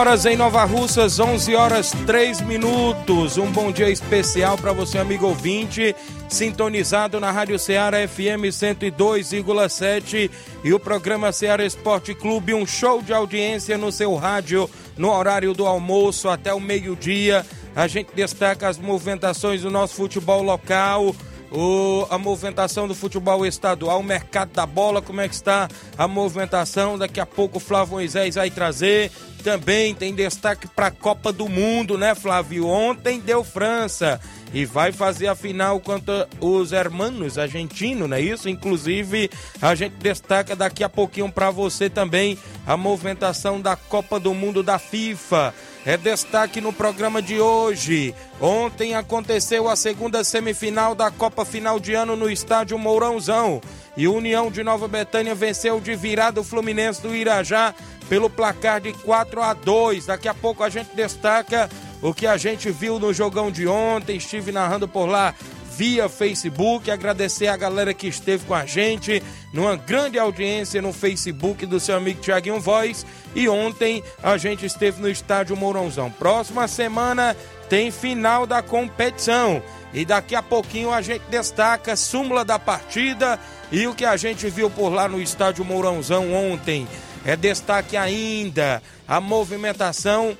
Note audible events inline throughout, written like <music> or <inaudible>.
Horas em Nova Russas, 11 horas 3 minutos. Um bom dia especial para você, amigo ouvinte, sintonizado na Rádio Ceará FM 102,7 e o programa Ceará Esporte Clube. Um show de audiência no seu rádio no horário do almoço até o meio-dia. A gente destaca as movimentações do nosso futebol local o, a movimentação do futebol estadual, o mercado da bola, como é que está a movimentação. Daqui a pouco o Flávio Moisés vai trazer. Também tem destaque para a Copa do Mundo, né, Flávio? Ontem deu França e vai fazer a final contra os hermanos argentinos, não é isso? Inclusive, a gente destaca daqui a pouquinho para você também a movimentação da Copa do Mundo da FIFA. É destaque no programa de hoje. Ontem aconteceu a segunda semifinal da Copa Final de Ano no estádio Mourãozão. E União de Nova Betânia venceu de virada o Fluminense do Irajá pelo placar de 4 a 2. Daqui a pouco a gente destaca o que a gente viu no jogão de ontem. Estive narrando por lá via Facebook. Agradecer a galera que esteve com a gente numa grande audiência no Facebook do seu amigo Tiaguinho Voz. E ontem a gente esteve no estádio Mourãozão. Próxima semana tem final da competição. E daqui a pouquinho a gente destaca súmula da partida e o que a gente viu por lá no estádio Mourãozão ontem. É destaque ainda a movimentação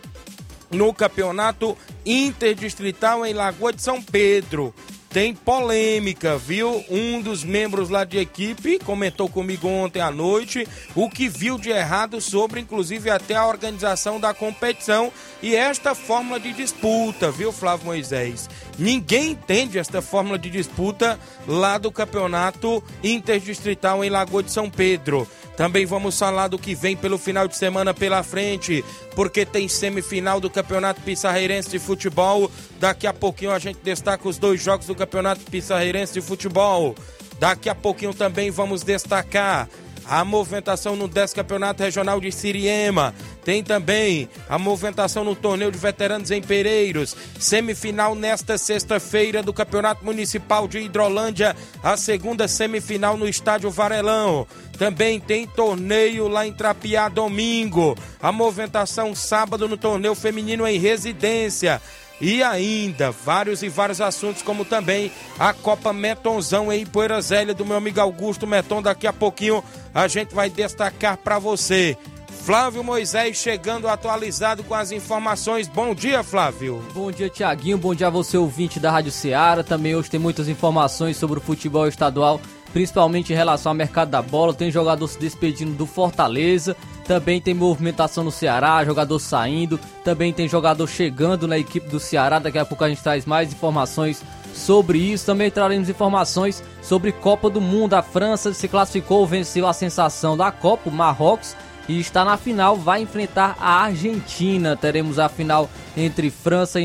no campeonato interdistrital em Lagoa de São Pedro. Tem polêmica, viu? Um dos membros lá de equipe comentou comigo ontem à noite o que viu de errado sobre, inclusive, até a organização da competição e esta fórmula de disputa, viu, Flávio Moisés? Ninguém entende esta fórmula de disputa lá do campeonato interdistrital em Lagoa de São Pedro. Também vamos falar do que vem pelo final de semana pela frente, porque tem semifinal do Campeonato Pissarreirense de Futebol. Daqui a pouquinho a gente destaca os dois jogos do Campeonato Pissarreirense de Futebol. Daqui a pouquinho também vamos destacar a movimentação no 10 Campeonato Regional de Siriema. Tem também a movimentação no torneio de veteranos em Pereiros. Semifinal nesta sexta-feira do Campeonato Municipal de Hidrolândia. A segunda semifinal no Estádio Varelão. Também tem torneio lá em Trapiá domingo. A movimentação sábado no torneio feminino em residência. E ainda vários e vários assuntos, como também a Copa Metonzão em Poeira Zélia do meu amigo Augusto Meton. Daqui a pouquinho a gente vai destacar para você. Flávio Moisés chegando atualizado com as informações. Bom dia, Flávio. Bom dia, Tiaguinho. Bom dia a você, ouvinte da Rádio Ceará. Também hoje tem muitas informações sobre o futebol estadual, principalmente em relação ao mercado da bola. Tem jogador se despedindo do Fortaleza. Também tem movimentação no Ceará, jogador saindo. Também tem jogador chegando na equipe do Ceará. Daqui a pouco a gente traz mais informações sobre isso. Também traremos informações sobre Copa do Mundo. A França se classificou, venceu a sensação da Copa, o Marrocos e está na final, vai enfrentar a Argentina. Teremos a final entre França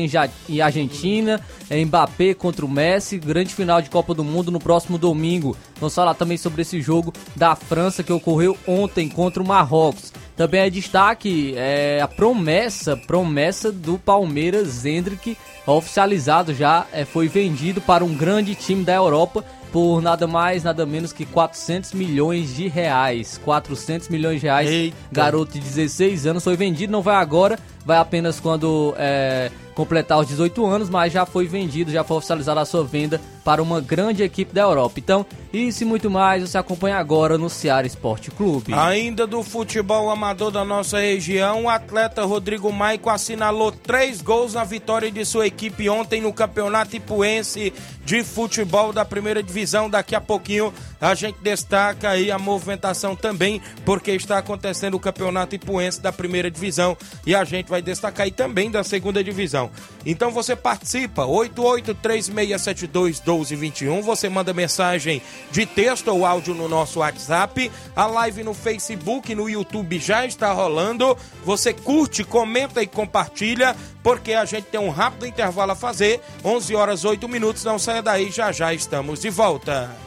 e Argentina, Mbappé contra o Messi, grande final de Copa do Mundo no próximo domingo. Vamos falar também sobre esse jogo da França que ocorreu ontem contra o Marrocos. Também é destaque é, a promessa, promessa do Palmeiras Hendrick, oficializado já, é, foi vendido para um grande time da Europa por nada mais, nada menos que 400 milhões de reais. 400 milhões de reais. Eita. Garoto de 16 anos foi vendido, não vai agora, vai apenas quando é, completar os 18 anos, mas já foi vendido, já foi oficializada a sua venda para uma grande equipe da Europa. Então, isso e muito mais você acompanha agora no Ceará Esporte Clube. Ainda do futebol amador da nossa região, o atleta Rodrigo Maico assinalou três gols na vitória de sua equipe ontem no Campeonato Ipuense de Futebol da Primeira Divisão. Daqui a pouquinho a gente destaca aí a movimentação também, porque está acontecendo o Campeonato Ipuense da Primeira Divisão e a gente vai destacar aí também da Segunda Divisão. Então você participa, 8836721221, você manda mensagem de texto ou áudio no nosso WhatsApp, a live no Facebook, no YouTube já está rolando. Você curte, comenta e compartilha, porque a gente tem um rápido intervalo a fazer. 11 horas 8 minutos, não saia daí, já já estamos de volta.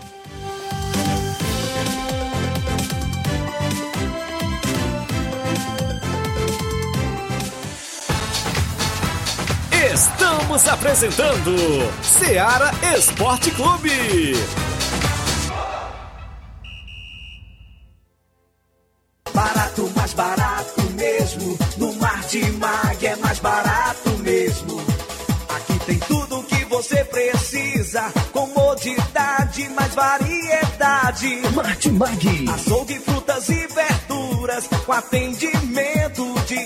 Estamos apresentando Seara Esporte Clube. Barato, mais barato mesmo. No Martimag é mais barato mesmo. Aqui tem tudo o que você precisa. Comodidade, mais variedade. Martimag. Açougue, frutas e verduras. Com atendimento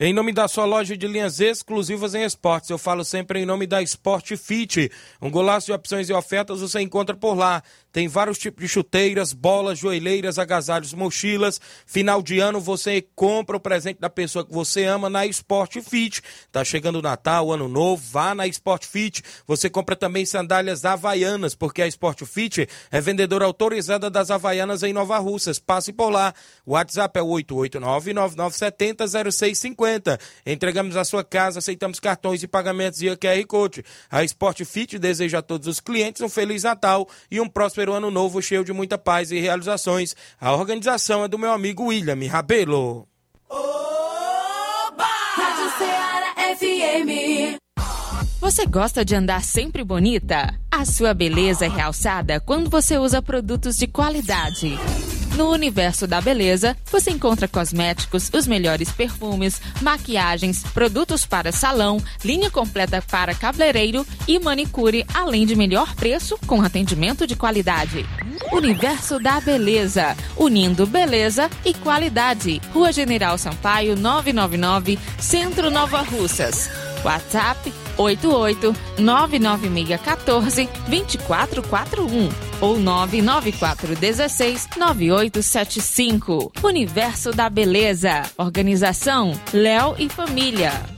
Em nome da sua loja de linhas exclusivas em esportes, eu falo sempre em nome da Sport Fit. Um golaço de opções e ofertas você encontra por lá. Tem vários tipos de chuteiras, bolas, joelheiras, agasalhos, mochilas. Final de ano você compra o presente da pessoa que você ama na Sport Fit. Tá chegando o Natal, Ano Novo, vá na Sport Fit. Você compra também sandálias havaianas, porque a Sport Fit é vendedora autorizada das havaianas em Nova Russas. Passe por lá. O WhatsApp é 889-9970-0650. Entregamos a sua casa, aceitamos cartões e pagamentos via QR Code. A Sport Fit deseja a todos os clientes um Feliz Natal e um próspero ano novo cheio de muita paz e realizações. A organização é do meu amigo William Rabelo. Rádio Ceará FM. Você gosta de andar sempre bonita? A sua beleza é realçada quando você usa produtos de qualidade. No universo da beleza, você encontra cosméticos, os melhores perfumes, maquiagens, produtos para salão, linha completa para cabeleireiro e manicure, além de melhor preço com atendimento de qualidade. Universo da Beleza, unindo beleza e qualidade. Rua General Sampaio, 999, Centro Nova Russas. WhatsApp 88 99614 2441 ou 99416 9875. Universo da Beleza. Organização Léo e Família.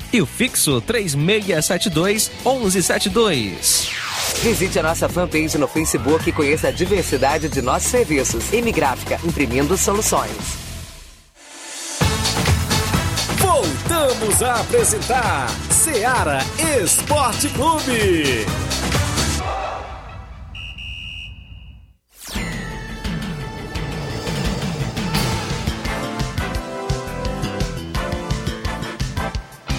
E o fixo 3672 1172. Visite a nossa fanpage no Facebook e conheça a diversidade de nossos serviços. M Gráfica, imprimindo soluções. Voltamos a apresentar Seara Esporte Clube.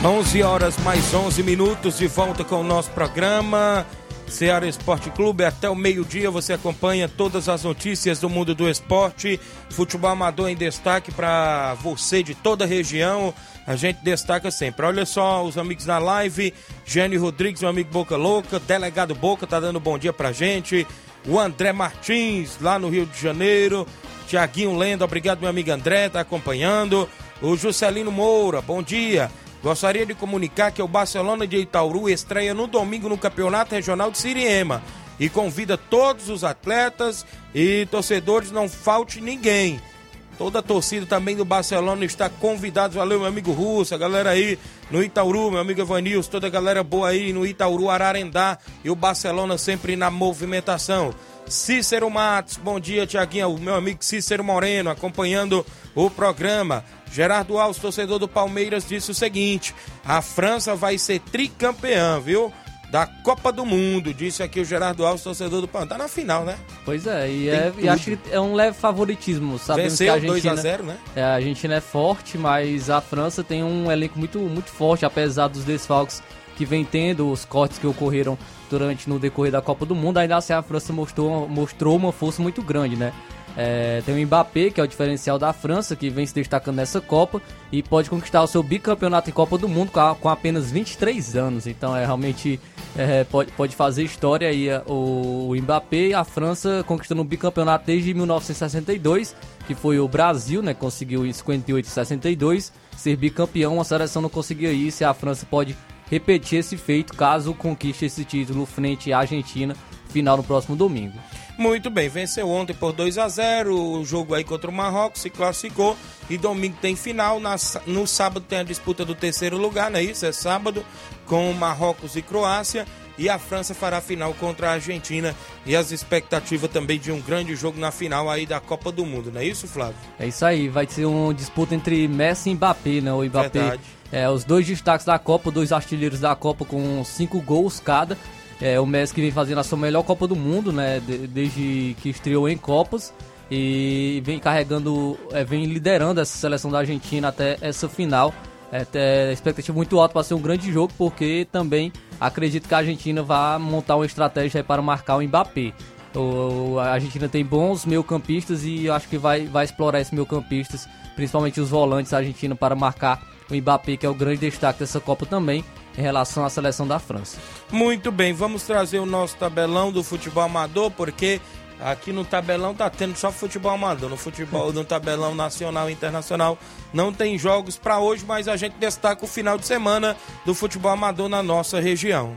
Onze horas mais 11 minutos de volta com o nosso programa. Ceará Esporte Clube, até o meio-dia você acompanha todas as notícias do mundo do esporte. Futebol amador em destaque para você de toda a região. A gente destaca sempre. Olha só os amigos na live. Gênio Rodrigues, meu amigo Boca Louca. Delegado Boca tá dando bom dia pra gente. O André Martins, lá no Rio de Janeiro. Tiaguinho Lenda, obrigado, meu amigo André, tá acompanhando. O Juscelino Moura, bom dia. Gostaria de comunicar que o Barcelona de Itauru estreia no domingo no Campeonato Regional de Siriema e convida todos os atletas e torcedores, não falte ninguém. Toda a torcida também do Barcelona está convidada. Valeu, meu amigo Russo, a galera aí no Itauru, meu amigo Evanilson, toda a galera boa aí no Itauru, Ararendá e o Barcelona sempre na movimentação. Cícero Matos, bom dia, Tiaguinho, meu amigo Cícero Moreno, acompanhando o programa. Gerardo Alves, torcedor do Palmeiras, disse o seguinte: a França vai ser tricampeã, viu? Da Copa do Mundo, disse aqui o Gerardo Alves, torcedor do Palmeiras. Tá na final, né? Pois é, e, é, e acho que é um leve favoritismo. Sabemos Venceu que a Argentina, 2 a 0, né? É, a Argentina é forte, mas a França tem um elenco muito, muito forte, apesar dos desfalques que vem tendo, os cortes que ocorreram durante no decorrer da Copa do Mundo, ainda assim a França mostrou, mostrou uma força muito grande, né? É, tem o Mbappé, que é o diferencial da França, que vem se destacando nessa Copa e pode conquistar o seu bicampeonato em Copa do Mundo com, com apenas 23 anos. Então é realmente é, pode, pode fazer história aí é, o, o Mbappé e a França conquistando o bicampeonato desde 1962, que foi o Brasil, né? Conseguiu em 58 e 62 ser bicampeão. A seleção não conseguia isso e a França pode repetir esse feito caso conquiste esse título frente à Argentina, final no próximo domingo. Muito bem, venceu ontem por 2 a 0 o jogo aí contra o Marrocos, se classificou e domingo tem final, na no sábado tem a disputa do terceiro lugar, não é isso? É sábado com Marrocos e Croácia e a França fará a final contra a Argentina e as expectativas também de um grande jogo na final aí da Copa do Mundo, não é isso, Flávio? É isso aí, vai ser uma disputa entre Messi e Mbappé, né? O Mbappé, Verdade. é, os dois destaques da Copa, dois artilheiros da Copa com cinco gols cada. É, o Messi que vem fazendo a sua melhor Copa do Mundo, né? de- desde que estreou em Copas e vem carregando, é, vem liderando essa seleção da Argentina até essa final. É, tem expectativa muito alta para ser um grande jogo, porque também acredito que a Argentina vai montar uma estratégia para marcar o Mbappé. O, a Argentina tem bons meio-campistas e eu acho que vai, vai explorar esses meio-campistas, principalmente os volantes da Argentina, para marcar o Mbappé, que é o grande destaque dessa Copa também, em relação à seleção da França. Muito bem, vamos trazer o nosso tabelão do futebol amador, porque aqui no tabelão tá tendo só futebol amador. No futebol, no tabelão nacional e internacional, não tem jogos para hoje, mas a gente destaca o final de semana do futebol amador na nossa região.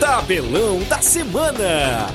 Tabelão da semana.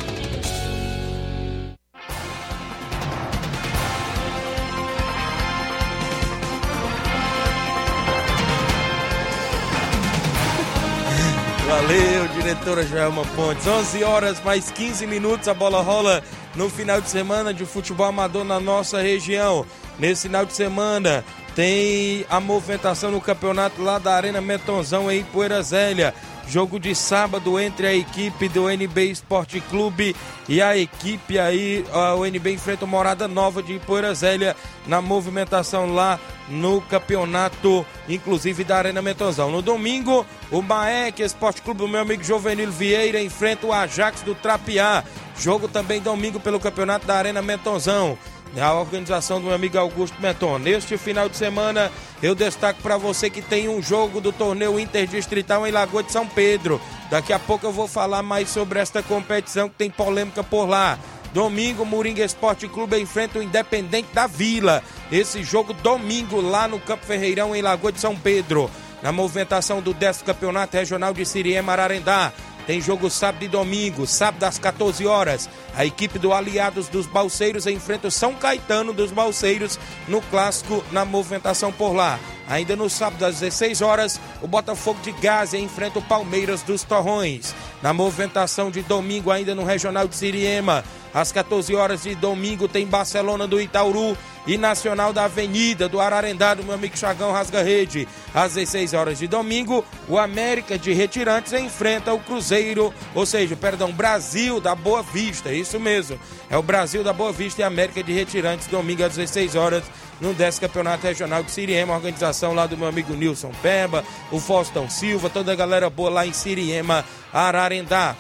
Valeu, diretora Joelma Pontes. 11 horas mais 15 minutos, a bola rola no final de semana de futebol amador na nossa região. Nesse final de semana tem a movimentação no campeonato lá da Arena Metonzão em Poeira Zélia. Jogo de sábado entre a equipe do NB Esporte Clube e a equipe aí, o NB enfrenta o Morada Nova de Poeira Zélia na movimentação lá no campeonato, inclusive da Arena Metonzão. No domingo, o Maek Esporte Clube, o meu amigo Jovenil Vieira, enfrenta o Ajax do Trapiá. Jogo também domingo pelo campeonato da Arena Metonzão. A organização do meu amigo Augusto Meton. Neste final de semana, eu destaco para você que tem um jogo do torneio interdistrital em Lagoa de São Pedro. Daqui a pouco eu vou falar mais sobre esta competição que tem polêmica por lá. Domingo, Moringa Esporte Clube enfrenta o Independente da Vila. Esse jogo domingo lá no Campo Ferreirão, em Lagoa de São Pedro. Na movimentação do 10 Campeonato Regional de Siriema Ararendá. Tem jogo sábado e domingo, sábado às 14 horas. A equipe do Aliados dos Balseiros enfrenta o São Caetano dos Balseiros no clássico na movimentação por lá. Ainda no sábado às 16 horas, o Botafogo de Gásia enfrenta o Palmeiras dos Torrões. Na movimentação de domingo, ainda no Regional de Siriema, às 14 horas de domingo, tem Barcelona do Itauru e Nacional da Avenida do Ararendá, do meu amigo Chagão Rasga Rede. Às 16 horas de domingo, o América de Retirantes enfrenta o Cruzeiro, ou seja, perdão, Brasil da Boa Vista, é isso mesmo. É o Brasil da Boa Vista e América de Retirantes, domingo às 16 horas, no 10 Campeonato Regional de Siriema, organização lá do meu amigo Nilson Pemba, o Faustão Silva, toda a galera boa lá em Siriema, Ararendá.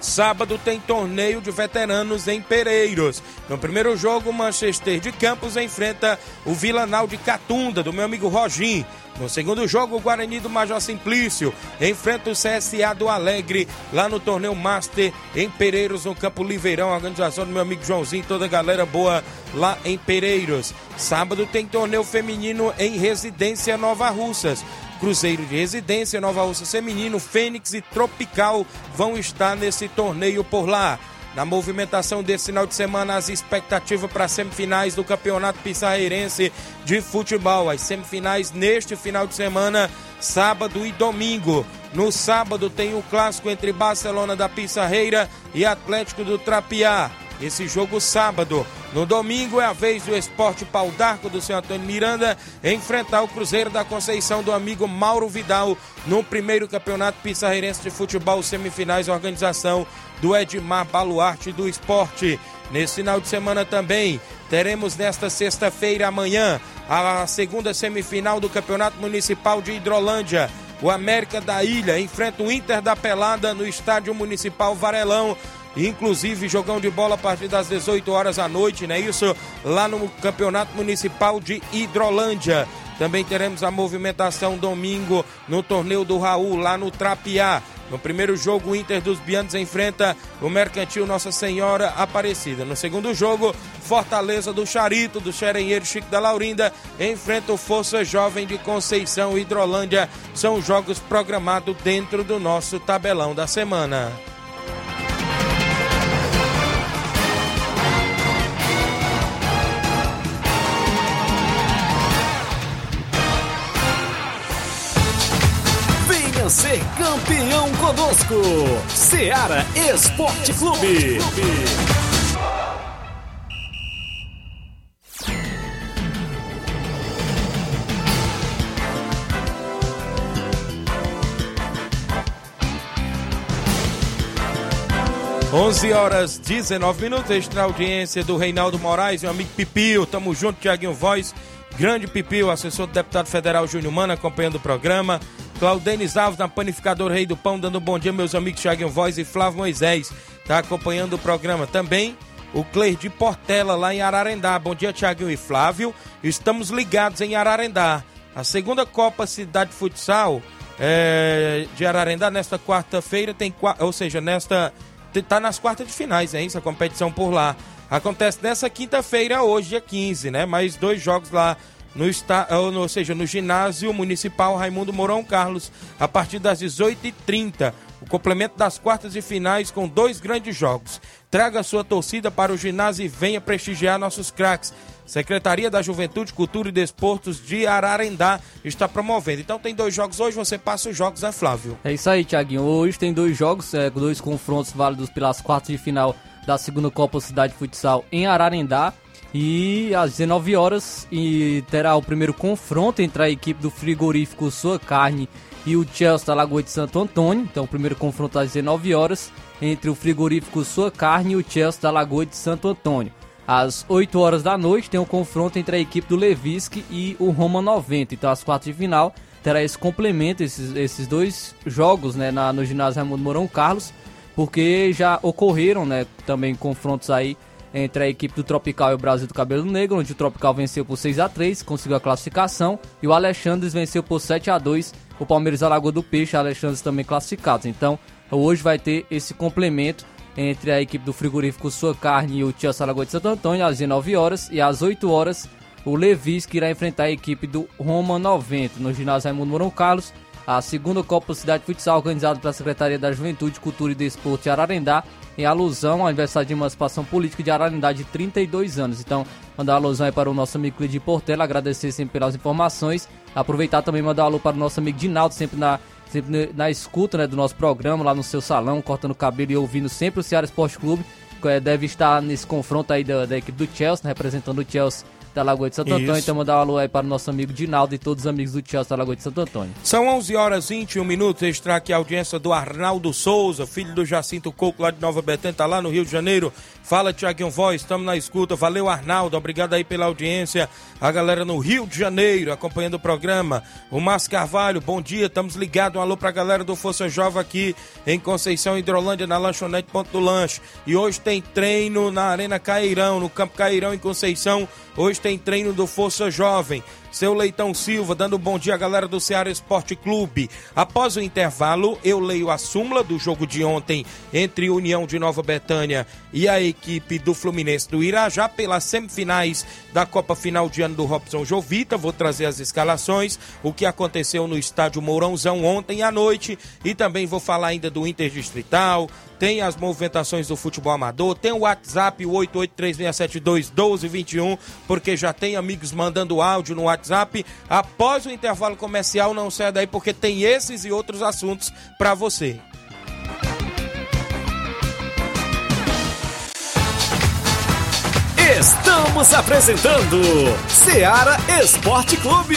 Sábado tem torneio de veteranos em Pereiros. No primeiro jogo, Manchester de Campos enfrenta o Vilanal de Catunda, do meu amigo Rogim. No segundo jogo, o Guarani do Major Simplício enfrenta o CSA do Alegre, lá no torneio Master em Pereiros, no Campo Liveirão. A organização do meu amigo Joãozinho, toda a galera boa lá em Pereiros. Sábado tem torneio feminino em Residência Nova Russas. Cruzeiro de Residência, Nova Russa Feminino, Fênix e Tropical vão estar nesse torneio por lá. Na movimentação desse final de semana, as expectativas para as semifinais do Campeonato Pissarreirense de Futebol. As semifinais neste final de semana, sábado e domingo. No sábado tem o clássico entre Barcelona da Pissarreira e Atlético do Trapiá. Esse jogo sábado. No domingo é a vez do Esporte Pau d'Arco do seu Antônio Miranda enfrentar o Cruzeiro da Conceição do amigo Mauro Vidal no primeiro campeonato pissarreirense de futebol semifinais organização do Edmar Baluarte do Esporte. Nesse final de semana também teremos nesta sexta-feira amanhã a segunda semifinal do Campeonato Municipal de Hidrolândia. O América da Ilha enfrenta o Inter da Pelada no Estádio Municipal Varelão inclusive jogão de bola a partir das 18 horas da noite, né? Isso lá no Campeonato Municipal de Hidrolândia. Também teremos a movimentação domingo no torneio do Raul, lá no Trapiá. No primeiro jogo, o Inter dos Bianos enfrenta o Mercantil Nossa Senhora Aparecida. No segundo jogo, Fortaleza do Charito, do Xerenheiro Chico da Laurinda, enfrenta o Força Jovem de Conceição Hidrolândia. São jogos programados dentro do nosso tabelão da semana. Campeão conosco. Seara Esporte Clube. 11 horas 19 minutos, extra audiência do Reinaldo Moraes, meu amigo Pipio, tamo junto, Tiaguinho Voz, grande Pipio, assessor do deputado federal Júnior Mano, acompanhando o programa, Claudenis Alves, na panificadora Rei do Pão, dando um bom dia, meus amigos Tiaguinho Voz e Flávio Moisés, tá acompanhando o programa também, o Cleir de Portela, lá em Ararendá, bom dia Tiaguinho e Flávio, estamos ligados em Ararendá, a segunda Copa Cidade Futsal é, de Ararendá, nesta quarta-feira, tem, ou seja, nesta tá nas quartas de finais, é isso? A competição por lá. Acontece nessa quinta-feira, hoje, dia 15, né? Mais dois jogos lá no está, ou seja, no ginásio municipal Raimundo Mourão Carlos, a partir das 18h30. O complemento das quartas de finais com dois grandes jogos. Traga sua torcida para o ginásio e venha prestigiar nossos craques. Secretaria da Juventude, Cultura e Desportos de Ararendá está promovendo. Então tem dois jogos hoje, você passa os jogos, é Flávio? É isso aí, Tiaguinho. Hoje tem dois jogos, é, dois confrontos válidos pelas quartas de final da segunda Copa Cidade Futsal em Ararendá. E às 19 horas e terá o primeiro confronto entre a equipe do frigorífico Sua Carne e o Chelsea da Lagoa de Santo Antônio. Então, o primeiro confronto às 19 horas entre o frigorífico Sua Carne e o Chelsea da Lagoa de Santo Antônio. Às 8 horas da noite tem o um confronto entre a equipe do Levisque e o Roma 90. Então, às quartas de final terá esse complemento, esses, esses dois jogos né, na, no ginásio Raimundo Mourão Carlos, porque já ocorreram né, também confrontos aí entre a equipe do Tropical e o Brasil do Cabelo Negro, onde o Tropical venceu por 6 a 3 conseguiu a classificação, e o Alexandres venceu por 7 a 2 o Palmeiras da Lagoa do Peixe, o Alexandres também classificados. Então, hoje vai ter esse complemento entre a equipe do frigorífico Sua Carne e o Tia Salagoa de Santo Antônio às 19 horas e às 8 horas o Levis que irá enfrentar a equipe do Roma 90 no ginásio Raimundo Mourão Carlos a segunda Copa Cidade Futsal organizada pela Secretaria da Juventude, Cultura e Desporto de Ararendá, em alusão ao aniversário de emancipação política de Ararendá de 32 anos. Então, mandar alusão aí para o nosso amigo Cleide Portela, agradecer sempre pelas informações. Aproveitar também mandar um alô para o nosso amigo Dinaldo, sempre na, sempre na escuta né, do nosso programa, lá no seu salão, cortando cabelo e ouvindo sempre o Ceará Esporte Clube. É, deve estar nesse confronto aí da, da equipe do Chelsea, né, representando o Chelsea da Lagoa de Santo Antônio. Isso. Então, mandar um alô aí para o nosso amigo Dinaldo e todos os amigos do Chelsea da Lagoa de Santo Antônio. São 11 horas e 21 minutos. Extra aqui a audiência do Arnaldo Souza, filho do Jacinto Coco, lá de Nova Betânia, tá lá no Rio de Janeiro. Fala, Tiaguinho Voz, estamos na escuta. Valeu, Arnaldo. Obrigado aí pela audiência. A galera no Rio de Janeiro acompanhando o programa. O Márcio Carvalho, bom dia. Estamos ligados. Um alô pra galera do Força Jovem aqui em Conceição, Hidrolândia, na lanchonete Ponto do Lanche. E hoje tem treino na Arena Cairão, no Campo Cairão, em Conceição. Hoje tem tem treino do Força Jovem. Seu Leitão Silva, dando um bom dia à galera do Ceará Esporte Clube. Após o intervalo, eu leio a súmula do jogo de ontem entre União de Nova Betânia e a equipe do Fluminense do Irajá pelas semifinais da Copa Final de Ano do Robson Jovita. Vou trazer as escalações, o que aconteceu no estádio Mourãozão ontem à noite e também vou falar ainda do Interdistrital, tem as movimentações do futebol amador, tem o WhatsApp, o 8836721221, porque já tem amigos mandando áudio no WhatsApp. Após o intervalo comercial, não saia daí, porque tem esses e outros assuntos para você. Estamos apresentando Seara Esporte Clube.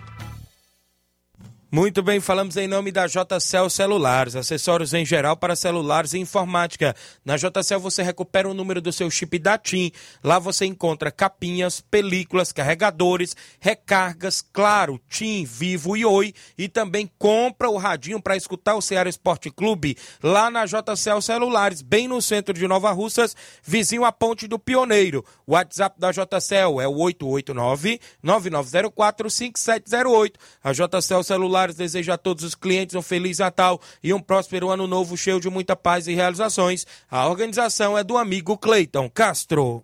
Muito bem, falamos em nome da JCL Celulares, acessórios em geral para celulares e informática. Na JCL você recupera o número do seu chip da TIM. Lá você encontra capinhas, películas, carregadores, recargas, claro, TIM, Vivo e Oi. E também compra o radinho para escutar o Ceará Esporte Clube lá na JCL Celulares, bem no centro de Nova Russas, vizinho à Ponte do Pioneiro. O WhatsApp da JCL é o 889-9904-5708. A JCL Celulares deseja a todos os clientes um Feliz Natal e um próspero ano novo cheio de muita paz e realizações. A organização é do amigo Cleiton Castro.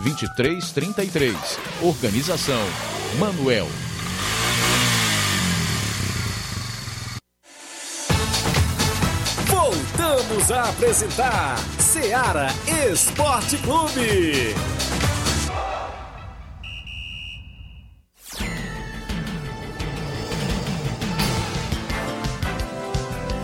2333. Organização Manuel. Voltamos a apresentar Seara Esporte Clube.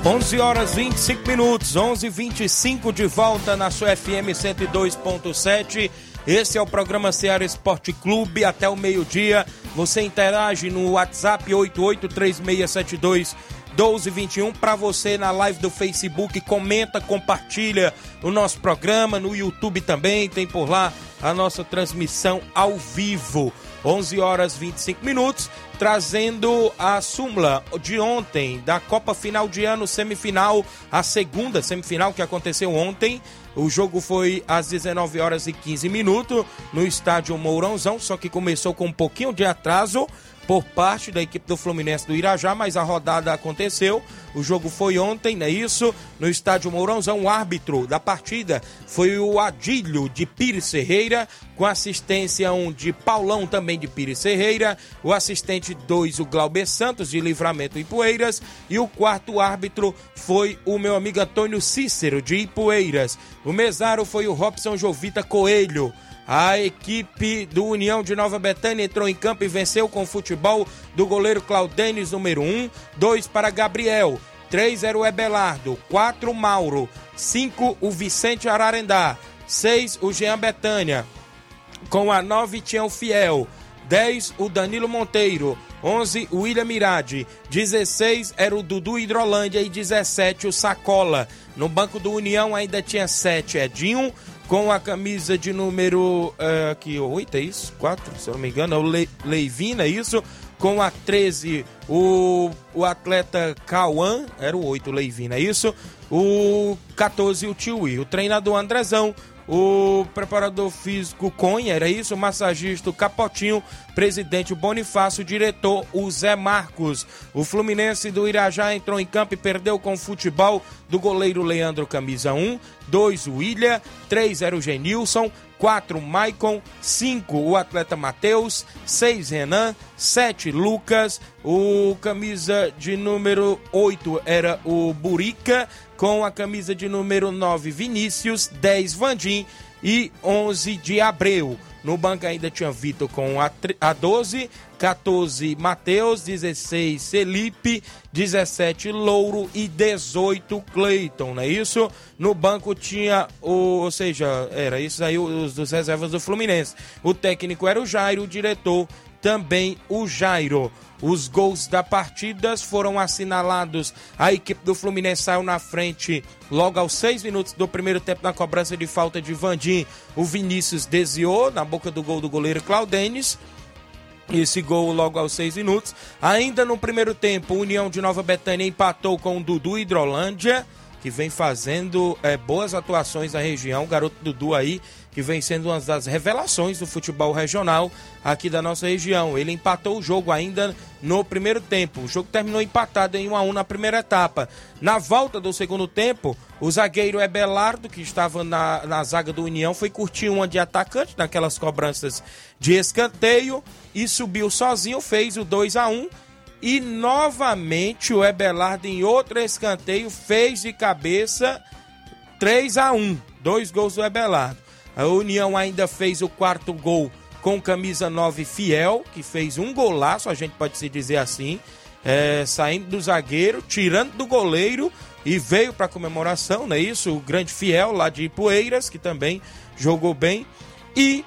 11 horas 25 minutos, 11 25 de volta na sua FM 102.7. Esse é o programa Ceará Esporte Clube. Até o meio-dia. Você interage no WhatsApp 883672 1221 para você na live do Facebook. Comenta, compartilha o nosso programa. No YouTube também tem por lá a nossa transmissão ao vivo. 11 horas 25 minutos, trazendo a súmula de ontem da Copa Final de Ano semifinal, a segunda semifinal que aconteceu ontem. O jogo foi às 19 horas e 15 minutos no estádio Mourãozão, só que começou com um pouquinho de atraso por parte da equipe do Fluminense do Irajá, mas a rodada aconteceu. O jogo foi ontem, não é isso? No estádio Mourãozão, o árbitro da partida foi o Adílio de Pires Ferreira, com assistência 1 um de Paulão, também de Pires Ferreira, o assistente 2, o Glauber Santos, de Livramento Ipueiras, e o quarto árbitro foi o meu amigo Antônio Cícero, de Ipueiras. O mesário foi o Robson Jovita Coelho. A equipe do União de Nova Betânia entrou em campo e venceu com o futebol do goleiro Claudênis, número 1, 2 para Gabriel, 3 era o Ebelardo, 4 o Mauro, 5 o Vicente Ararendá, 6 o Jean Betânia, com a 9 tinha o Fiel, 10 o Danilo Monteiro, 11 o William Mirade, 16 era o Dudu Hidrolândia e 17 o Sacola. No banco do União ainda tinha 7 Edinho, com a camisa de número uh, aqui, 8, é isso? 4, se eu não me engano, é o Le, Leivina, é isso? Com a 13, o, o atleta Cauã, era o 8, o Leivina, é isso? O 14, o Tiwi. O treinador Andrezão, o preparador físico Conha, era isso? O massagista o Capotinho, presidente Bonifácio, o diretor o Zé Marcos. O Fluminense do Irajá entrou em campo e perdeu com o futebol do goleiro Leandro Camisa 1, 2 o Ilha, 3 era o Genilson, 4 Maicon, 5 o atleta Matheus, 6 Renan, 7 Lucas, o camisa de número 8 era o Burica, com a camisa de número 9 Vinícius, 10 Vandim e 11 de Abreu. No banco ainda tinha Vitor com a, a 12, 14 Matheus, 16 Felipe, 17 Louro e 18 Cleiton, não é isso? No banco tinha, o, ou seja, era isso aí os dos reservas do Fluminense. O técnico era o Jairo, o diretor também o Jairo. Os gols da partida foram assinalados. A equipe do Fluminense saiu na frente logo aos seis minutos do primeiro tempo na cobrança de falta de Vandim. O Vinícius desviou na boca do gol do goleiro Claudenis. Esse gol logo aos seis minutos. Ainda no primeiro tempo, União de Nova Betânia empatou com o Dudu Hidrolândia, que vem fazendo é, boas atuações na região. O garoto Dudu aí que vem sendo uma das revelações do futebol regional aqui da nossa região. Ele empatou o jogo ainda no primeiro tempo. O jogo terminou empatado em 1 a 1 na primeira etapa. Na volta do segundo tempo, o zagueiro Ebelardo, que estava na, na zaga do União, foi curtir uma de atacante naquelas cobranças de escanteio e subiu sozinho, fez o 2 a 1 e novamente o Ebelardo em outro escanteio fez de cabeça 3 a 1, dois gols do Ebelardo. A União ainda fez o quarto gol com camisa 9 Fiel, que fez um golaço, a gente pode se dizer assim, é, saindo do zagueiro, tirando do goleiro e veio para comemoração, não é isso? O grande Fiel lá de Ipueiras, que também jogou bem. E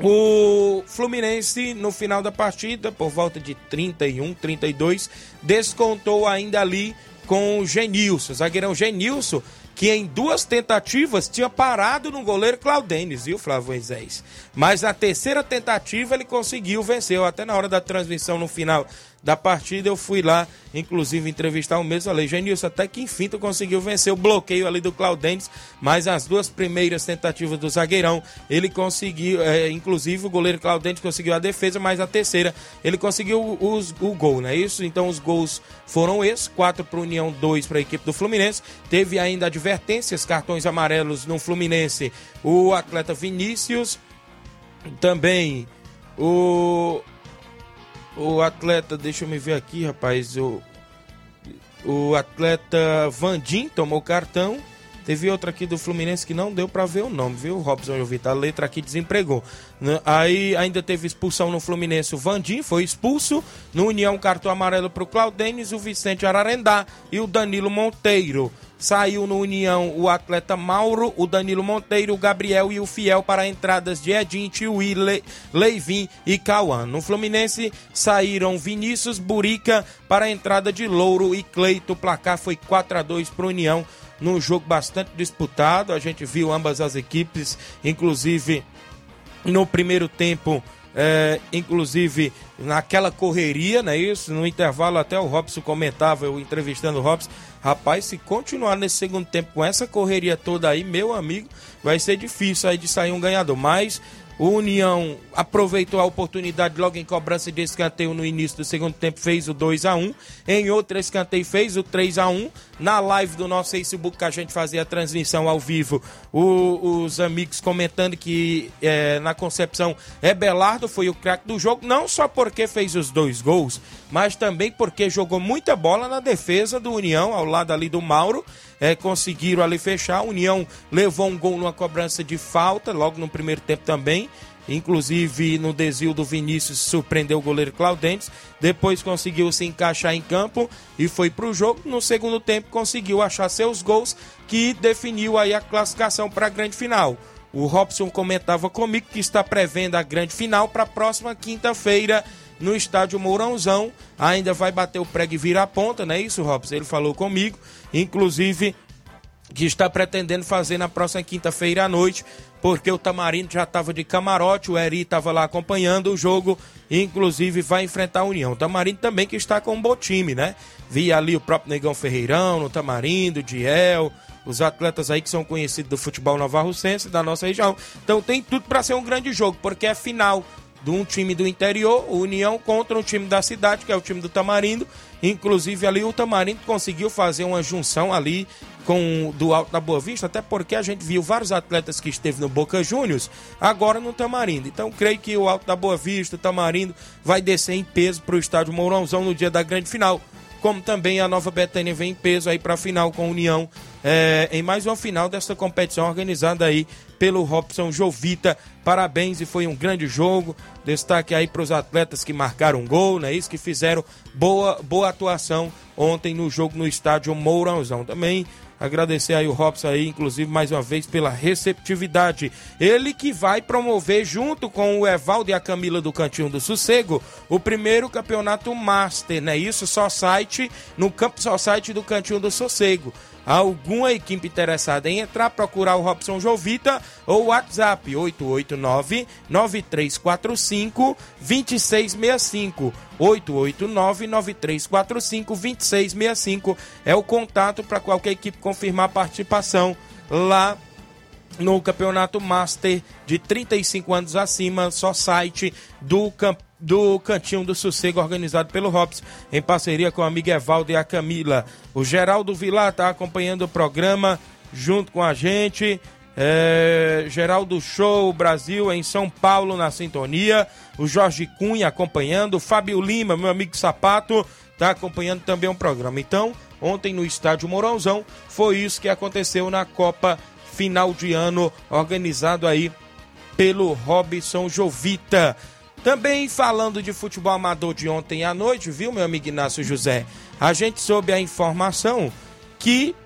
o Fluminense, no final da partida, por volta de 31, 32, descontou ainda ali com o Genilson. Zagueirão Genilson que em duas tentativas tinha parado no goleiro Claudenes, viu, Flávio Moisés? Mas na terceira tentativa ele conseguiu vencer. Até na hora da transmissão no final da partida, eu fui lá, inclusive, entrevistar o mesmo. Falei, Genilson, até que enfim tu conseguiu vencer o bloqueio ali do Claudentes, mas as duas primeiras tentativas do zagueirão, ele conseguiu, é, inclusive o goleiro Claudentes conseguiu a defesa, mas a terceira ele conseguiu os, o gol, não é isso? Então os gols foram esses, quatro para União, dois para a equipe do Fluminense. Teve ainda advertências, cartões amarelos no Fluminense, o atleta Vinícius, também o o atleta, deixa eu me ver aqui, rapaz, o, o atleta Vandim tomou cartão. Teve outra aqui do Fluminense que não deu para ver o nome, viu, Robson Jovita? A letra aqui desempregou. Né? Aí ainda teve expulsão no Fluminense. O Vandim foi expulso. No União, cartão amarelo para o o Vicente Ararendá e o Danilo Monteiro. Saiu no União o atleta Mauro, o Danilo Monteiro, o Gabriel e o Fiel para entradas de Edinho, Tiuí, Le, Leivin e Cauã. No Fluminense saíram Vinícius, Burica para a entrada de Louro e Cleito. O placar foi 4 a 2 para o União num jogo bastante disputado. A gente viu ambas as equipes, inclusive no primeiro tempo é, inclusive naquela correria, não é isso? No intervalo até o Robson comentava, eu entrevistando o Robson, rapaz, se continuar nesse segundo tempo com essa correria toda aí, meu amigo, vai ser difícil aí de sair um ganhador, mas o União aproveitou a oportunidade logo em cobrança de escanteio no início do segundo tempo, fez o 2 a 1 Em outro escanteio fez o 3 a 1 Na live do nosso Facebook que a gente fazia a transmissão ao vivo, o, os amigos comentando que é, na concepção é Belardo foi o craque do jogo, não só porque fez os dois gols, mas também porque jogou muita bola na defesa do União, ao lado ali do Mauro é, conseguiram ali fechar. A União levou um gol numa cobrança de falta, logo no primeiro tempo também. Inclusive no desvio do Vinícius surpreendeu o goleiro Claudentes. Depois conseguiu se encaixar em campo e foi para o jogo. No segundo tempo conseguiu achar seus gols que definiu aí a classificação para a grande final. O Robson comentava comigo que está prevendo a grande final para a próxima quinta-feira no estádio Mourãozão. Ainda vai bater o prego e virar a ponta, não é isso, Robson? Ele falou comigo. Inclusive, que está pretendendo fazer na próxima quinta-feira à noite, porque o Tamarindo já estava de camarote, o Eri estava lá acompanhando o jogo, inclusive vai enfrentar a União. O Tamarindo também que está com um bom time, né? Via ali o próprio Negão Ferreirão, no Tamarindo, Diel, os atletas aí que são conhecidos do futebol novarrocense da nossa região. Então tem tudo para ser um grande jogo, porque é final de um time do interior, o União, contra um time da cidade, que é o time do Tamarindo. Inclusive ali o Tamarindo conseguiu fazer uma junção ali com do Alto da Boa Vista, até porque a gente viu vários atletas que esteve no Boca Juniors, agora no Tamarindo. Então creio que o Alto da Boa Vista, o Tamarindo, vai descer em peso para o estádio Mourãozão no dia da grande final. Como também a Nova Betânia vem em peso aí para a final com a União, é, em mais uma final dessa competição organizada aí pelo Robson Jovita. Parabéns e foi um grande jogo. Destaque aí para os atletas que marcaram gol, né? Isso que fizeram boa, boa atuação ontem no jogo no estádio Mourãozão. Também agradecer aí o Robson aí, inclusive, mais uma vez, pela receptividade. Ele que vai promover, junto com o Evaldo e a Camila do Cantinho do Sossego, o primeiro campeonato Master, né? Isso só site, no campo só site do Cantinho do Sossego alguma equipe interessada em entrar, procurar o Robson Jovita ou WhatsApp 889-9345 2665. 889-9345 2665 é o contato para qualquer equipe confirmar participação lá no Campeonato Master de 35 anos acima, só site do campeonato do Cantinho do Sossego, organizado pelo Robson, em parceria com a amiga Evaldo e a Camila. O Geraldo Vilar está acompanhando o programa junto com a gente. É, Geraldo Show Brasil em São Paulo na sintonia. O Jorge Cunha acompanhando. O Fábio Lima, meu amigo Sapato, está acompanhando também o programa. Então, ontem no estádio Mourãozão, foi isso que aconteceu na Copa Final de Ano, organizado aí pelo Robson Jovita. Também falando de futebol amador de ontem à noite, viu, meu amigo Inácio José? A gente soube a informação que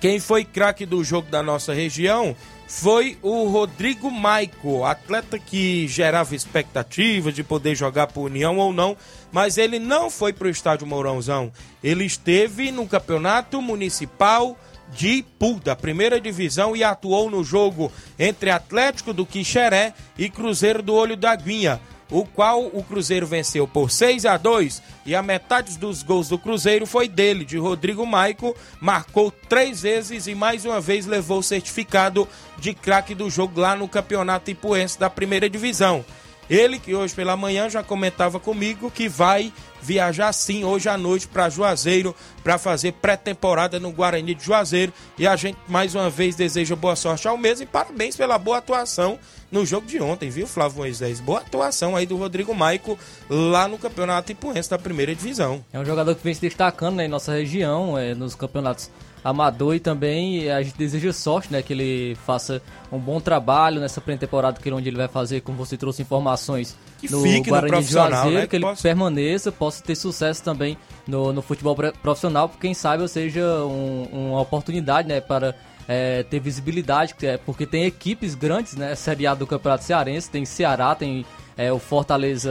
quem foi craque do jogo da nossa região foi o Rodrigo Maico, atleta que gerava expectativa de poder jogar por União ou não, mas ele não foi para o estádio Mourãozão. Ele esteve no campeonato municipal de Pool, da primeira divisão, e atuou no jogo entre Atlético do Quixeré e Cruzeiro do Olho da Guinha o qual o Cruzeiro venceu por 6 a 2 e a metade dos gols do Cruzeiro foi dele, de Rodrigo Maico, marcou três vezes e mais uma vez levou o certificado de craque do jogo lá no Campeonato Ipuense da primeira divisão. Ele que hoje pela manhã já comentava comigo que vai viajar sim hoje à noite para Juazeiro para fazer pré-temporada no Guarani de Juazeiro. E a gente mais uma vez deseja boa sorte ao mesmo e parabéns pela boa atuação no jogo de ontem, viu, Flávio Moisés? Boa atuação aí do Rodrigo Maico lá no Campeonato Ipuense da primeira divisão. É um jogador que vem se destacando né, em nossa região, é, nos campeonatos amador e também a gente deseja sorte, né, que ele faça um bom trabalho nessa pré-temporada que é onde ele vai fazer, como você trouxe informações que no fique Guarani no de Juazeiro, né, que ele possa... permaneça, possa ter sucesso também no, no futebol profissional, porque quem sabe seja um, uma oportunidade, né, para é, ter visibilidade, é, porque tem equipes grandes, né, Série A do Campeonato Cearense, tem Ceará, tem é, o Fortaleza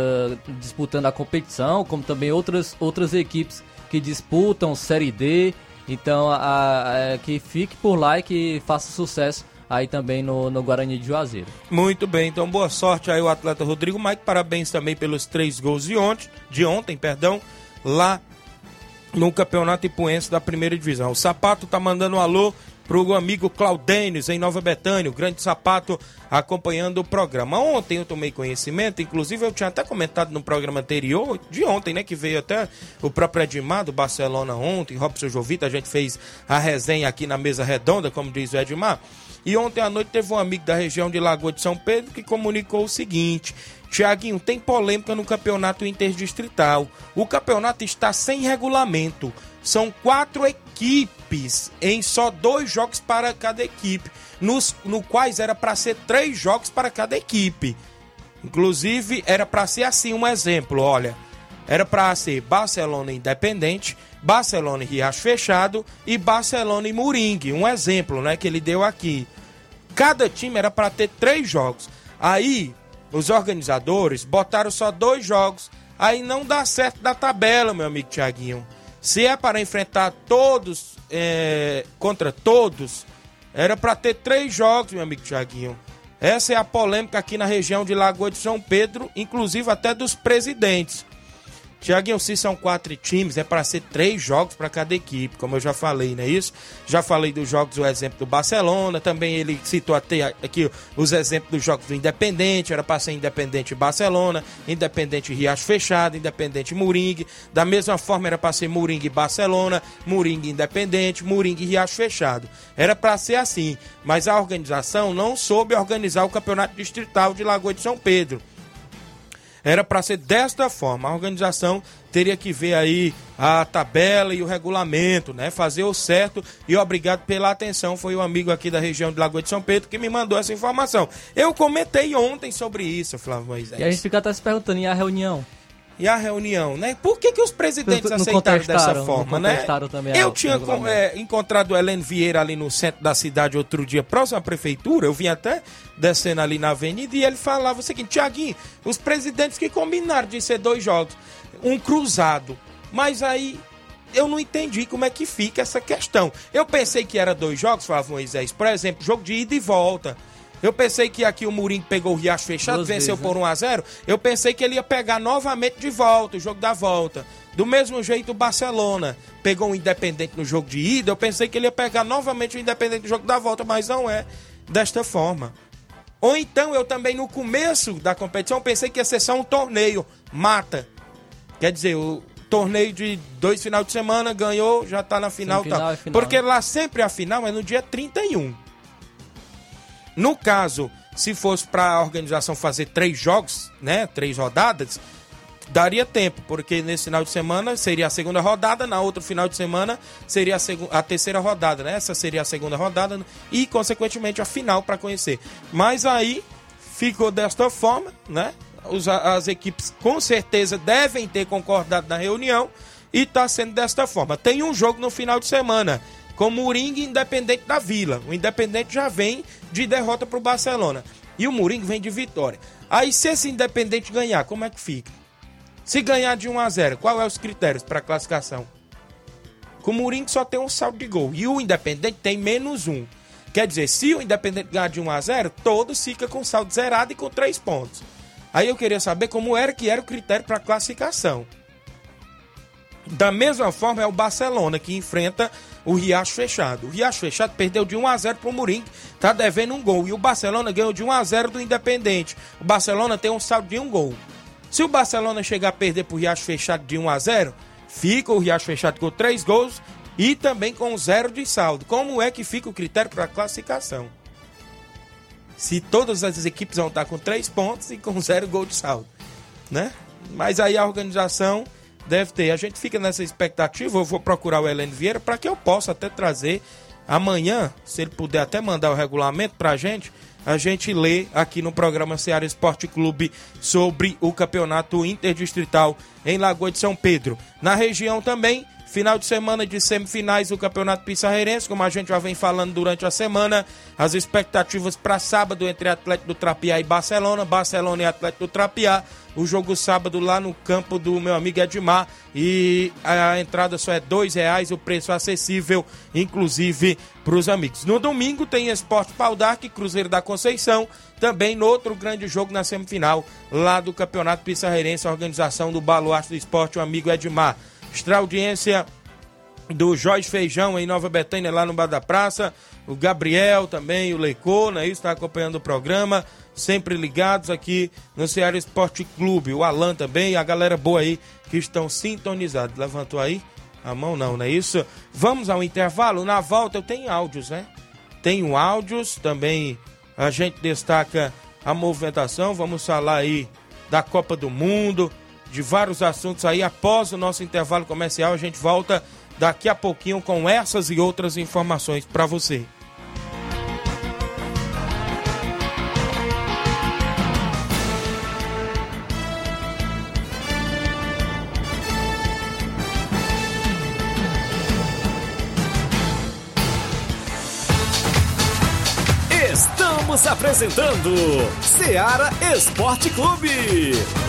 disputando a competição, como também outras, outras equipes que disputam Série D, então, a, a, que fique por lá e que faça sucesso aí também no, no Guarani de Juazeiro. Muito bem, então boa sorte aí o atleta Rodrigo Mike, parabéns também pelos três gols de ontem, de ontem, perdão, lá no Campeonato Ipuense da primeira divisão. O Sapato tá mandando um alô pro amigo Claudênis, em Nova Betânia, o grande sapato, acompanhando o programa. Ontem eu tomei conhecimento, inclusive eu tinha até comentado no programa anterior, de ontem, né, que veio até o próprio Edmar do Barcelona ontem, Robson Jovita, a gente fez a resenha aqui na mesa redonda, como diz o Edmar. E ontem à noite teve um amigo da região de Lagoa de São Pedro que comunicou o seguinte: Tiaguinho, tem polêmica no campeonato interdistrital. O campeonato está sem regulamento. São quatro equipes em só dois jogos para cada equipe, nos, no quais era para ser três jogos para cada equipe. Inclusive, era para ser assim um exemplo, olha. Era para ser Barcelona Independente, Barcelona Riacho Fechado e Barcelona e Moringue. Um exemplo, né, que ele deu aqui. Cada time era para ter três jogos. Aí, os organizadores botaram só dois jogos. Aí não dá certo da tabela, meu amigo Tiaguinho. Se é para enfrentar todos é, contra todos, era para ter três jogos, meu amigo Tiaguinho. Essa é a polêmica aqui na região de Lagoa de São Pedro, inclusive até dos presidentes. Tiaguinho, se são quatro times, é para ser três jogos para cada equipe, como eu já falei, não é isso? Já falei dos jogos, o exemplo do Barcelona, também ele citou até aqui os exemplos dos jogos do Independente, era para ser Independente Barcelona, Independente Riacho Fechado, Independente Moringue, da mesma forma era para ser Moringue Barcelona, Moringue Independente, Moringue Riacho Fechado. Era para ser assim, mas a organização não soube organizar o Campeonato Distrital de Lagoa de São Pedro. Era para ser desta forma. A organização teria que ver aí a tabela e o regulamento, né? Fazer o certo. E obrigado pela atenção. Foi o um amigo aqui da região de Lagoa de São Pedro que me mandou essa informação. Eu comentei ontem sobre isso, Flávio Moisés. E a gente fica até se perguntando, e a reunião? E a reunião, né? Por que, que os presidentes Não aceitaram dessa forma, não né? também Eu tinha com- é, encontrado o Helene Vieira ali no centro da cidade outro dia, próximo à prefeitura. Eu vim até descendo ali na avenida e ele falava o seguinte: Tiaguinho, os presidentes que combinaram de ser dois jogos, um cruzado. Mas aí eu não entendi como é que fica essa questão. Eu pensei que era dois jogos, Flávio Moisés. Por exemplo, jogo de ida e volta. Eu pensei que aqui o Murim pegou o Riacho fechado, Duas venceu vezes, né? por 1 a 0 Eu pensei que ele ia pegar novamente de volta, o jogo da volta. Do mesmo jeito, o Barcelona pegou o Independente no jogo de ida. Eu pensei que ele ia pegar novamente o Independente no jogo da volta, mas não é desta forma. Ou então, eu também no começo da competição pensei que ia ser só um torneio, mata. Quer dizer, o torneio de dois final de semana ganhou, já tá na final, Semifinal final, Porque né? lá sempre a final é no dia 31. No caso, se fosse para a organização fazer três jogos, né, três rodadas, daria tempo, porque nesse final de semana seria a segunda rodada, na outro final de semana seria a, a terceira rodada, né? Essa seria a segunda rodada e, consequentemente, a final para conhecer. Mas aí ficou desta forma, né? Os- as equipes com certeza devem ter concordado na reunião e está sendo desta forma. Tem um jogo no final de semana com Moringue Independente da Vila. O Independente já vem de derrota para o Barcelona e o Moringue vem de vitória. Aí se esse Independente ganhar, como é que fica? Se ganhar de 1 a 0, qual é os critérios para classificação? Com o Moringue só tem um saldo de gol e o Independente tem menos um. Quer dizer, se o Independente ganhar de 1 a 0, todos ficam com saldo zerado e com três pontos. Aí eu queria saber como era que era o critério para classificação. Da mesma forma é o Barcelona que enfrenta o Riacho Fechado. O Riacho Fechado perdeu de 1 a 0 para o tá devendo um gol. E o Barcelona ganhou de 1 a 0 do Independente. O Barcelona tem um saldo de um gol. Se o Barcelona chegar a perder para o Riacho Fechado de 1 a 0, fica o Riacho Fechado com três gols e também com zero de saldo. Como é que fica o critério para classificação? Se todas as equipes vão estar com três pontos e com zero gol de saldo, né? Mas aí a organização deve ter. A gente fica nessa expectativa. Eu vou procurar o Helene Vieira para que eu possa até trazer amanhã, se ele puder até mandar o regulamento para a gente, a gente lê aqui no programa Ceará Esporte Clube sobre o campeonato interdistrital em Lagoa de São Pedro. Na região também, final de semana de semifinais do Campeonato Pissarreirense, como a gente já vem falando durante a semana, as expectativas para sábado entre Atlético do Trapiá e Barcelona, Barcelona e Atlético do Trapiá, o jogo sábado lá no campo do meu amigo Edmar e a entrada só é dois reais, o preço acessível, inclusive para os amigos. No domingo tem Esporte Pau D'Arc, Cruzeiro da Conceição, também no outro grande jogo na semifinal lá do Campeonato Pissarreirense, a organização do Baluarte do Esporte, o amigo Edmar. Extra audiência do Jorge Feijão em Nova Betânia, lá no Bar da Praça. O Gabriel também, o Leicô, né? Está acompanhando o programa. Sempre ligados aqui no Ceará Esporte Clube. O Alan também, a galera boa aí que estão sintonizados. Levantou aí? A mão não, não é isso? Vamos ao intervalo. Na volta eu tenho áudios, né? Tenho áudios, também a gente destaca a movimentação. Vamos falar aí da Copa do Mundo, de vários assuntos aí. Após o nosso intervalo comercial, a gente volta daqui a pouquinho com essas e outras informações para você. Estamos apresentando Seara Esporte Clube.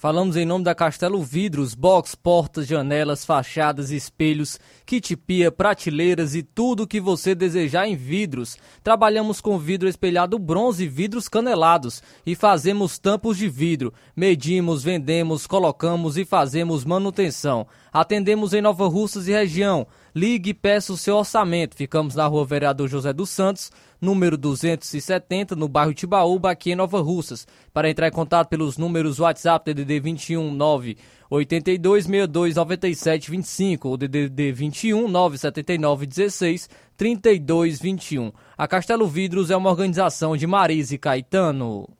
Falamos em nome da Castelo Vidros, box, portas, janelas, fachadas, espelhos, kit pia, prateleiras e tudo o que você desejar em vidros. Trabalhamos com vidro espelhado bronze e vidros canelados e fazemos tampos de vidro. Medimos, vendemos, colocamos e fazemos manutenção. Atendemos em Nova Russas e região. Ligue e peça o seu orçamento. Ficamos na rua Vereador José dos Santos, número 270, no bairro Tibaúba, aqui em Nova Russas. Para entrar em contato pelos números WhatsApp DDD 21 9 82 62 97 25 ou DDD 21 979 16 32 21. A Castelo Vidros é uma organização de Marise Caetano.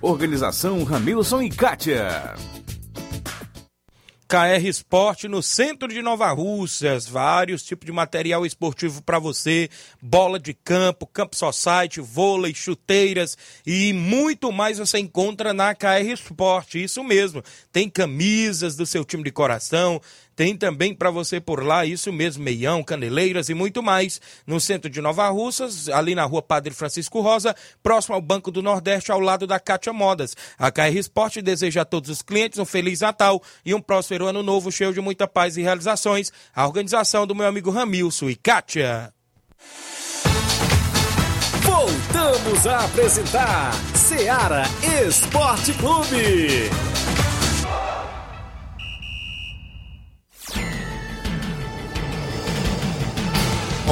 organização Ramilson e Kátia. KR Esporte no centro de Nova Russas, vários tipos de material esportivo para você, bola de campo, campo society, vôlei, chuteiras e muito mais você encontra na KR Esporte, isso mesmo. Tem camisas do seu time de coração, tem também para você por lá, isso mesmo, meião, caneleiras e muito mais, no centro de Nova Russas, ali na rua Padre Francisco Rosa, próximo ao Banco do Nordeste, ao lado da Cátia Modas. A KR Esporte deseja a todos os clientes um Feliz Natal e um próspero ano novo, cheio de muita paz e realizações. A organização do meu amigo Ramilson e Kátia. Voltamos a apresentar Seara Esporte Clube.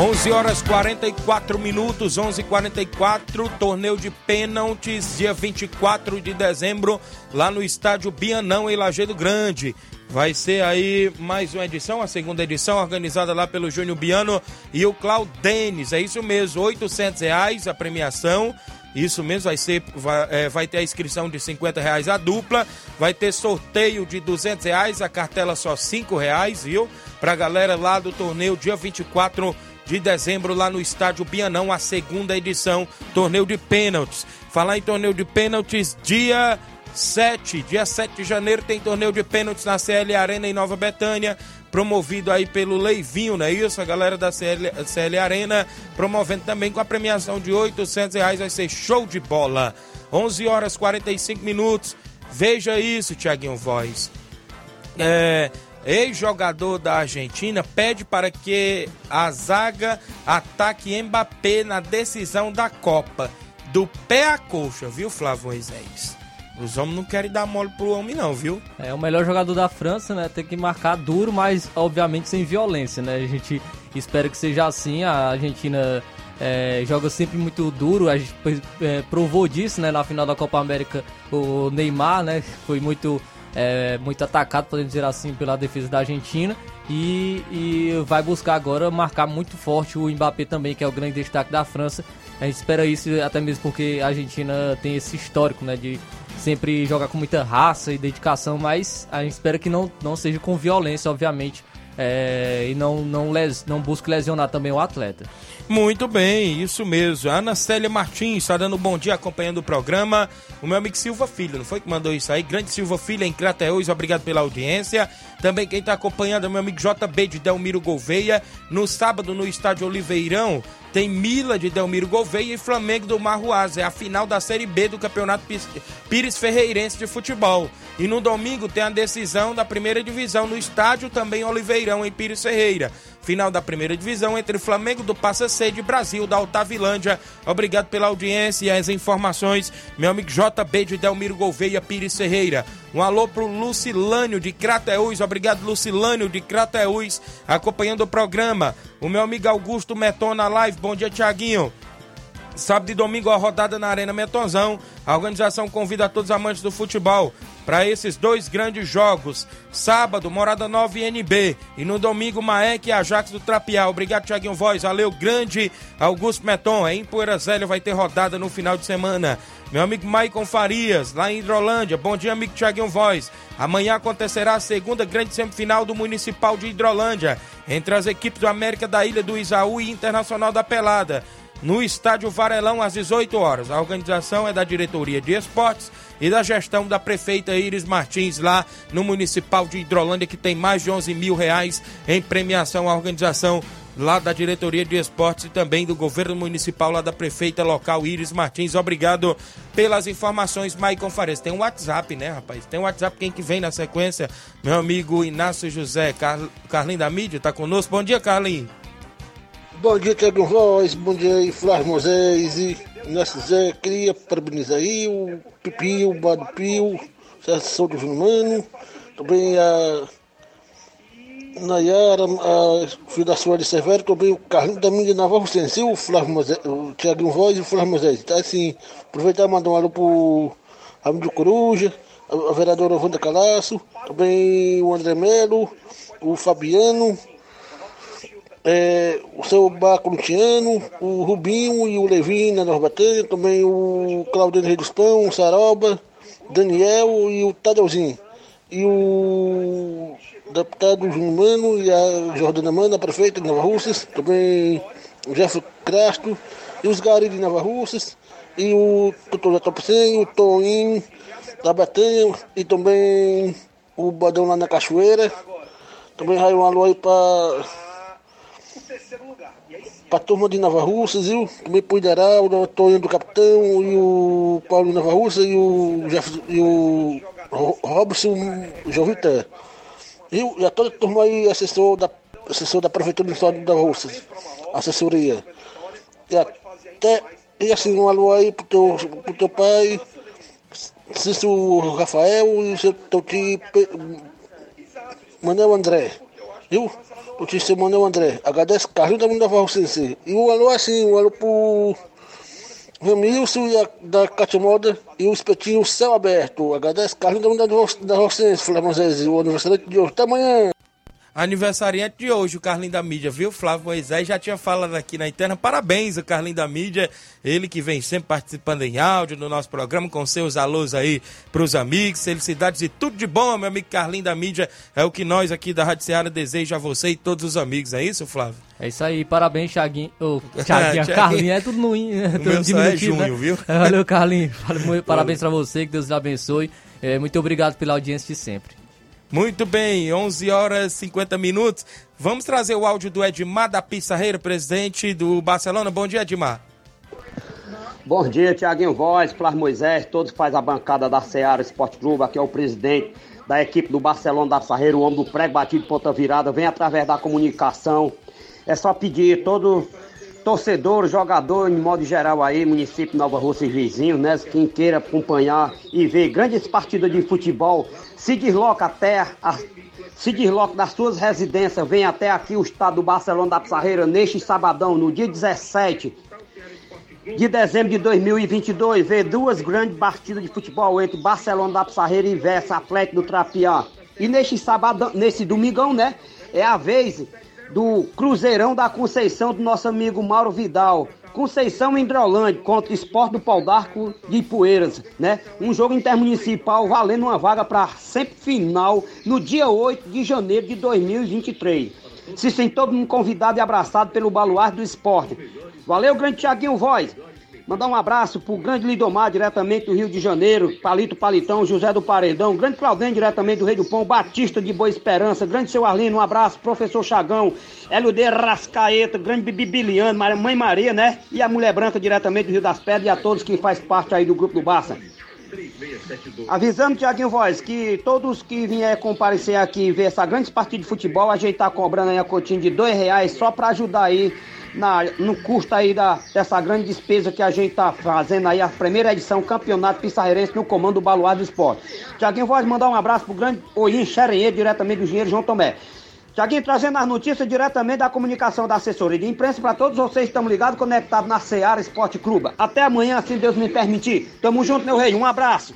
11 horas 44 minutos, 11:44, torneio de pênaltis, dia 24 de dezembro, lá no estádio Bianão, em Lajeado Grande. Vai ser aí mais uma edição, a segunda edição, organizada lá pelo Júnior Biano e o Claudenes. É isso mesmo, 800 reais a premiação. Isso mesmo, vai ser, vai, é, vai, ter a inscrição de 50 reais a dupla, vai ter sorteio de 200 reais, a cartela só 5 reais, viu? Pra galera lá do torneio, dia 24 de dezembro, lá no estádio Bianão, a segunda edição, torneio de pênaltis. Falar em torneio de pênaltis, dia 7, dia 7 de janeiro, tem torneio de pênaltis na CL Arena em Nova Betânia promovido aí pelo Leivinho, não é isso? A galera da CL, CL Arena promovendo também com a premiação de 800 reais, vai ser show de bola. 11 horas 45 minutos. Veja isso, Tiaguinho Voz. É, ex-jogador da Argentina pede para que a zaga ataque Mbappé na decisão da Copa. Do pé à coxa, viu, Flávio Moisés? Os homens não querem dar mole pro homem, não, viu? É o melhor jogador da França, né? Tem que marcar duro, mas obviamente sem violência, né? A gente espera que seja assim. A Argentina é, joga sempre muito duro. A gente é, provou disso, né? Na final da Copa América, o Neymar, né? Foi muito, é, muito atacado, podemos dizer assim, pela defesa da Argentina. E, e vai buscar agora marcar muito forte o Mbappé também, que é o grande destaque da França. A gente espera isso até mesmo porque a Argentina tem esse histórico, né? De sempre jogar com muita raça e dedicação, mas a gente espera que não, não seja com violência, obviamente, é, e não, não, les, não busque lesionar também o atleta. Muito bem, isso mesmo. Ana Célia Martins está dando um bom dia acompanhando o programa. O meu amigo Silva Filho, não foi que mandou isso aí? Grande Silva Filho em Crateus, obrigado pela audiência. Também quem está acompanhando é meu amigo JB de Delmiro Gouveia. No sábado, no estádio Oliveirão, tem Mila de Delmiro Gouveia e Flamengo do Marruaz. É a final da Série B do Campeonato Pires Ferreirense de Futebol. E no domingo tem a decisão da primeira divisão no estádio também Oliveirão, em Pires Ferreira. Final da primeira divisão entre Flamengo do Passa Sede Brasil da Altavilândia. Obrigado pela audiência e as informações. Meu amigo JB de Delmiro Gouveia Pires Ferreira. Um alô pro Lucilânio de Crateús. Obrigado, Lucilânio de Crateús, acompanhando o programa. O meu amigo Augusto Meton na live. Bom dia, Tiaguinho. Sábado e domingo a rodada na Arena Metonzão. A organização convida a todos os amantes do futebol para esses dois grandes jogos. Sábado, Morada 9 NB. E no domingo, Maek e Ajax do Trapiá. Obrigado, Tiaguinho Voz. Valeu, grande Augusto Meton. Em Poeira vai ter rodada no final de semana. Meu amigo Maicon Farias, lá em Hidrolândia. Bom dia, amigo Tiaguinho Voz. Amanhã acontecerá a segunda grande semifinal do Municipal de Hidrolândia, entre as equipes do América da Ilha do Isaú e Internacional da Pelada no Estádio Varelão às 18 horas. A organização é da Diretoria de Esportes e da gestão da prefeita Iris Martins lá no Municipal de Hidrolândia, que tem mais de 11 mil reais em premiação. A organização lá da Diretoria de Esportes e também do Governo Municipal lá da prefeita local Iris Martins. Obrigado pelas informações, Maicon Fares. Tem um WhatsApp, né, rapaz? Tem um WhatsApp, quem que vem na sequência? Meu amigo Inácio José Car... Carlinho da Mídia tá conosco. Bom dia, Carlinho. Bom dia, Tiago Voz, bom dia Flávio Moisés e Inácio Zé. Queria parabenizar aí o Pipio, o Bado Pio, Assessor do Mano, também a Nayara, a filha da Sueli Severo, também o Carlinhos da Mídia Navarro Sensi, o Flávio Moisés, o Tiago Voz e o Flávio Moisés. Tá assim, aproveitar e mandar um alô pro Ramiro Coruja, a, vereadora Wanda Calaço, também o André Melo, o Fabiano, é, o seu Baco Luciano, o Rubinho e o Levin na Norbateira, também o Claudio Rei dos Pão, o Saroba, Daniel e o Tadeuzinho. E o deputado Júnior Mano e a Jordana Mano, a prefeita de Nova Russas, também o Jefferson Crasto e os Gari de Nova Russas, e o doutor Jatopsen, o Toninho da Batanha e também o Badão lá na Cachoeira. Também vai um alô aí para para a turma de Nova Russas, viu? Também pro Ideraldo, o Toninho do Capitão, e o Paulo de Nova Russa e o, Jeff, e o Robson Jovita. E a toda a turma aí, assessor da, assessor da Prefeitura do Estado de Nova Russas, assessoria. E até, e assim, um alô aí pro teu, pro teu pai, Cícero Rafael e o seu teu tio Manuel André. Viu? O tio Manuel André. Agradece Carlinhos da Mundo da Sensei. E um alô assim, um alô pro Ramilson e a, da Catimoda e o espetinho Céu Aberto. Agradece Carlinhos da Mundo da Rocense, Flávio Moisés. O aniversário de hoje. Até amanhã. Aniversariante de hoje, o Carlinho da Mídia, viu? Flávio Moisés já tinha falado aqui na interna. Parabéns, o Carlinho da Mídia. Ele que vem sempre participando em áudio no nosso programa, com seus alôs aí pros amigos. Felicidades e tudo de bom, meu amigo Carlinho da Mídia. É o que nós aqui da Rádio Ceará deseja a você e todos os amigos. É isso, Flávio? É isso aí, parabéns, Thiaguinho. <laughs> Oh, Thiaguinho, Carlinho, é tudo no <laughs> é tudo o meu é junho, né? viu? Valeu, Carlinho. <laughs> Parabéns para você, que Deus lhe abençoe. É, muito obrigado pela audiência de sempre. Muito bem, 11 horas e 50 minutos. Vamos trazer o áudio do Edmar da Pissarreira, presidente do Barcelona. Bom dia, Edmar. Bom dia, Tiaguinho Voz, Flávio Moisés, todos faz a bancada da Seara Esporte Clube. Aqui é o presidente da equipe do Barcelona da Pissarreira, o homem do prego batido de ponta virada. Vem através da comunicação. É só pedir todo torcedor, jogador, em modo geral aí, município de Nova Rússia e vizinhos, né? Quem queira acompanhar e ver grandes partidas de futebol, se desloca até a, se desloca das suas residências, vem até aqui o estado do Barcelona da Pissarreira neste sabadão, no dia 17 de dezembro de 2022, ver duas grandes partidas de futebol entre Barcelona da Pissarreira e Versa Atlético do Trapiá. E neste sabadão, nesse domingão, né, é a vez do Cruzeirão da Conceição do nosso amigo Mauro Vidal. Conceição Hidrolândia contra o Esporte do Pau d'Arco de Poeiras, né? Um jogo intermunicipal valendo uma vaga para sempre final no dia 8 de janeiro de 2023. Se sente todo mundo convidado e abraçado pelo baluarte do esporte. Valeu, grande Tiaguinho Voz. Mandar um abraço pro grande Lidomar, diretamente do Rio de Janeiro, Palito Palitão, José do Paredão, grande Claudem, diretamente do Rei do Pão, Batista de Boa Esperança, grande seu Arlino, um abraço, professor Chagão, Hélio de Rascaeta, grande Bibi Biliano, Mãe Maria, né? E a Mulher Branca, diretamente do Rio das Pedras, e a todos que faz parte aí do grupo do Barça. Avisando, Tiaguinho Voz, que todos que vier comparecer aqui e ver essa grande partida de futebol, a gente tá cobrando aí a cotinha de dois reais só para ajudar aí na, no custo aí da, dessa grande despesa que a gente tá fazendo aí, a primeira edição Campeonato Pissarreirense no comando do Baluar do Esporte. Tiaguinho Voz, mandar um abraço pro grande Oim Xerenhe, diretamente do Engenheiro João Tomé. Tiaguinho, trazendo as notícias diretamente da comunicação da assessoria de imprensa para todos vocês que estão ligados, conectados na Seara Esporte Clube. Até amanhã, se Deus me permitir. Tamo junto, meu rei. Um abraço.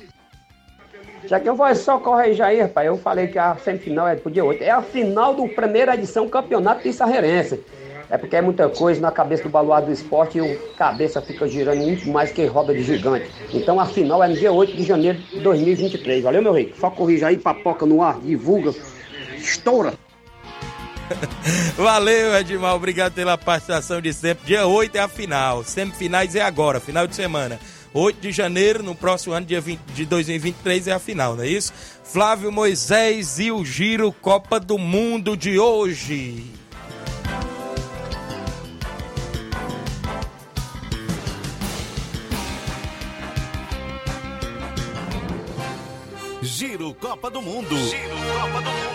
Tiaguinho, vou só corrigir aí, rapaz. Eu falei que a semifinal é pro dia 8. É a final do primeira edição Campeonato Pissarreirense. É porque é muita coisa na cabeça do baluarte do esporte e o cabeça fica girando muito mais que roda de gigante. Então a final é no dia 8 de janeiro de 2023. Valeu, meu rei? Só corrija aí, papoca no ar, divulga, estoura. <laughs> Valeu, Edmar. Obrigado pela participação de sempre. Dia 8 é a final. Semifinais é agora, final de semana. 8 de janeiro, no próximo ano, dia 20, de 2023, é a final, não é isso? Flávio Moisés e o Giro Copa do Mundo de hoje. Giro Copa do Mundo. Giro Copa do Mundo.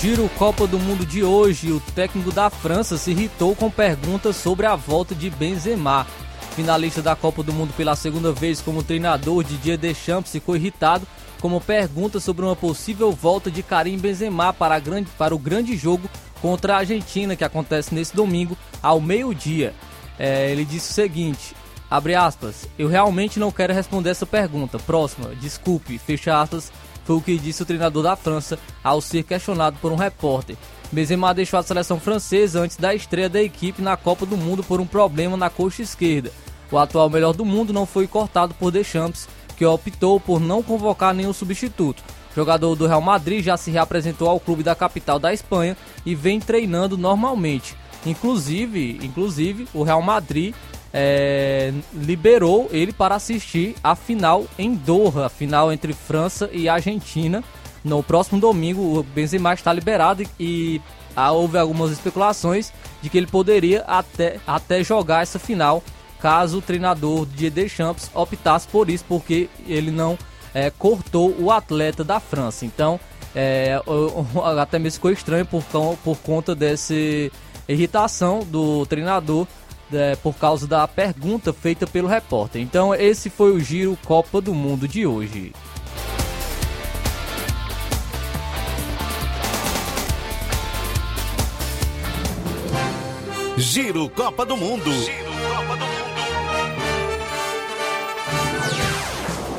Giro Copa do Mundo de hoje, o técnico da França se irritou com perguntas sobre a volta de Benzema. Finalista da Copa do Mundo pela segunda vez como treinador, Didier Deschamps ficou irritado como pergunta sobre uma possível volta de Karim Benzema para, grande, para o grande jogo contra a Argentina que acontece nesse domingo ao meio-dia. É, ele disse o seguinte: abre aspas, eu realmente não quero responder essa pergunta. Próxima, desculpe, fecha aspas, foi o que disse o treinador da França ao ser questionado por um repórter. Benzema deixou a seleção francesa antes da estreia da equipe na Copa do Mundo por um problema na coxa esquerda. O atual melhor do mundo não foi cortado por Deschamps, que optou por não convocar nenhum substituto. O jogador do Real Madrid já se reapresentou ao clube da capital da Espanha e vem treinando normalmente. Inclusive, inclusive o Real Madrid é, liberou ele para assistir a final em Doha, a final entre França e Argentina. No próximo domingo, o Benzema está liberado e, ah, houve algumas especulações de que ele poderia até, até jogar essa final caso o treinador de Deschamps optasse por isso, porque ele não é, cortou o atleta da França. Então, é, até mesmo ficou estranho por, por conta dessa irritação do treinador é, por causa da pergunta feita pelo repórter. Então, esse foi o Giro Copa do Mundo de hoje. Giro Copa do Mundo. Giro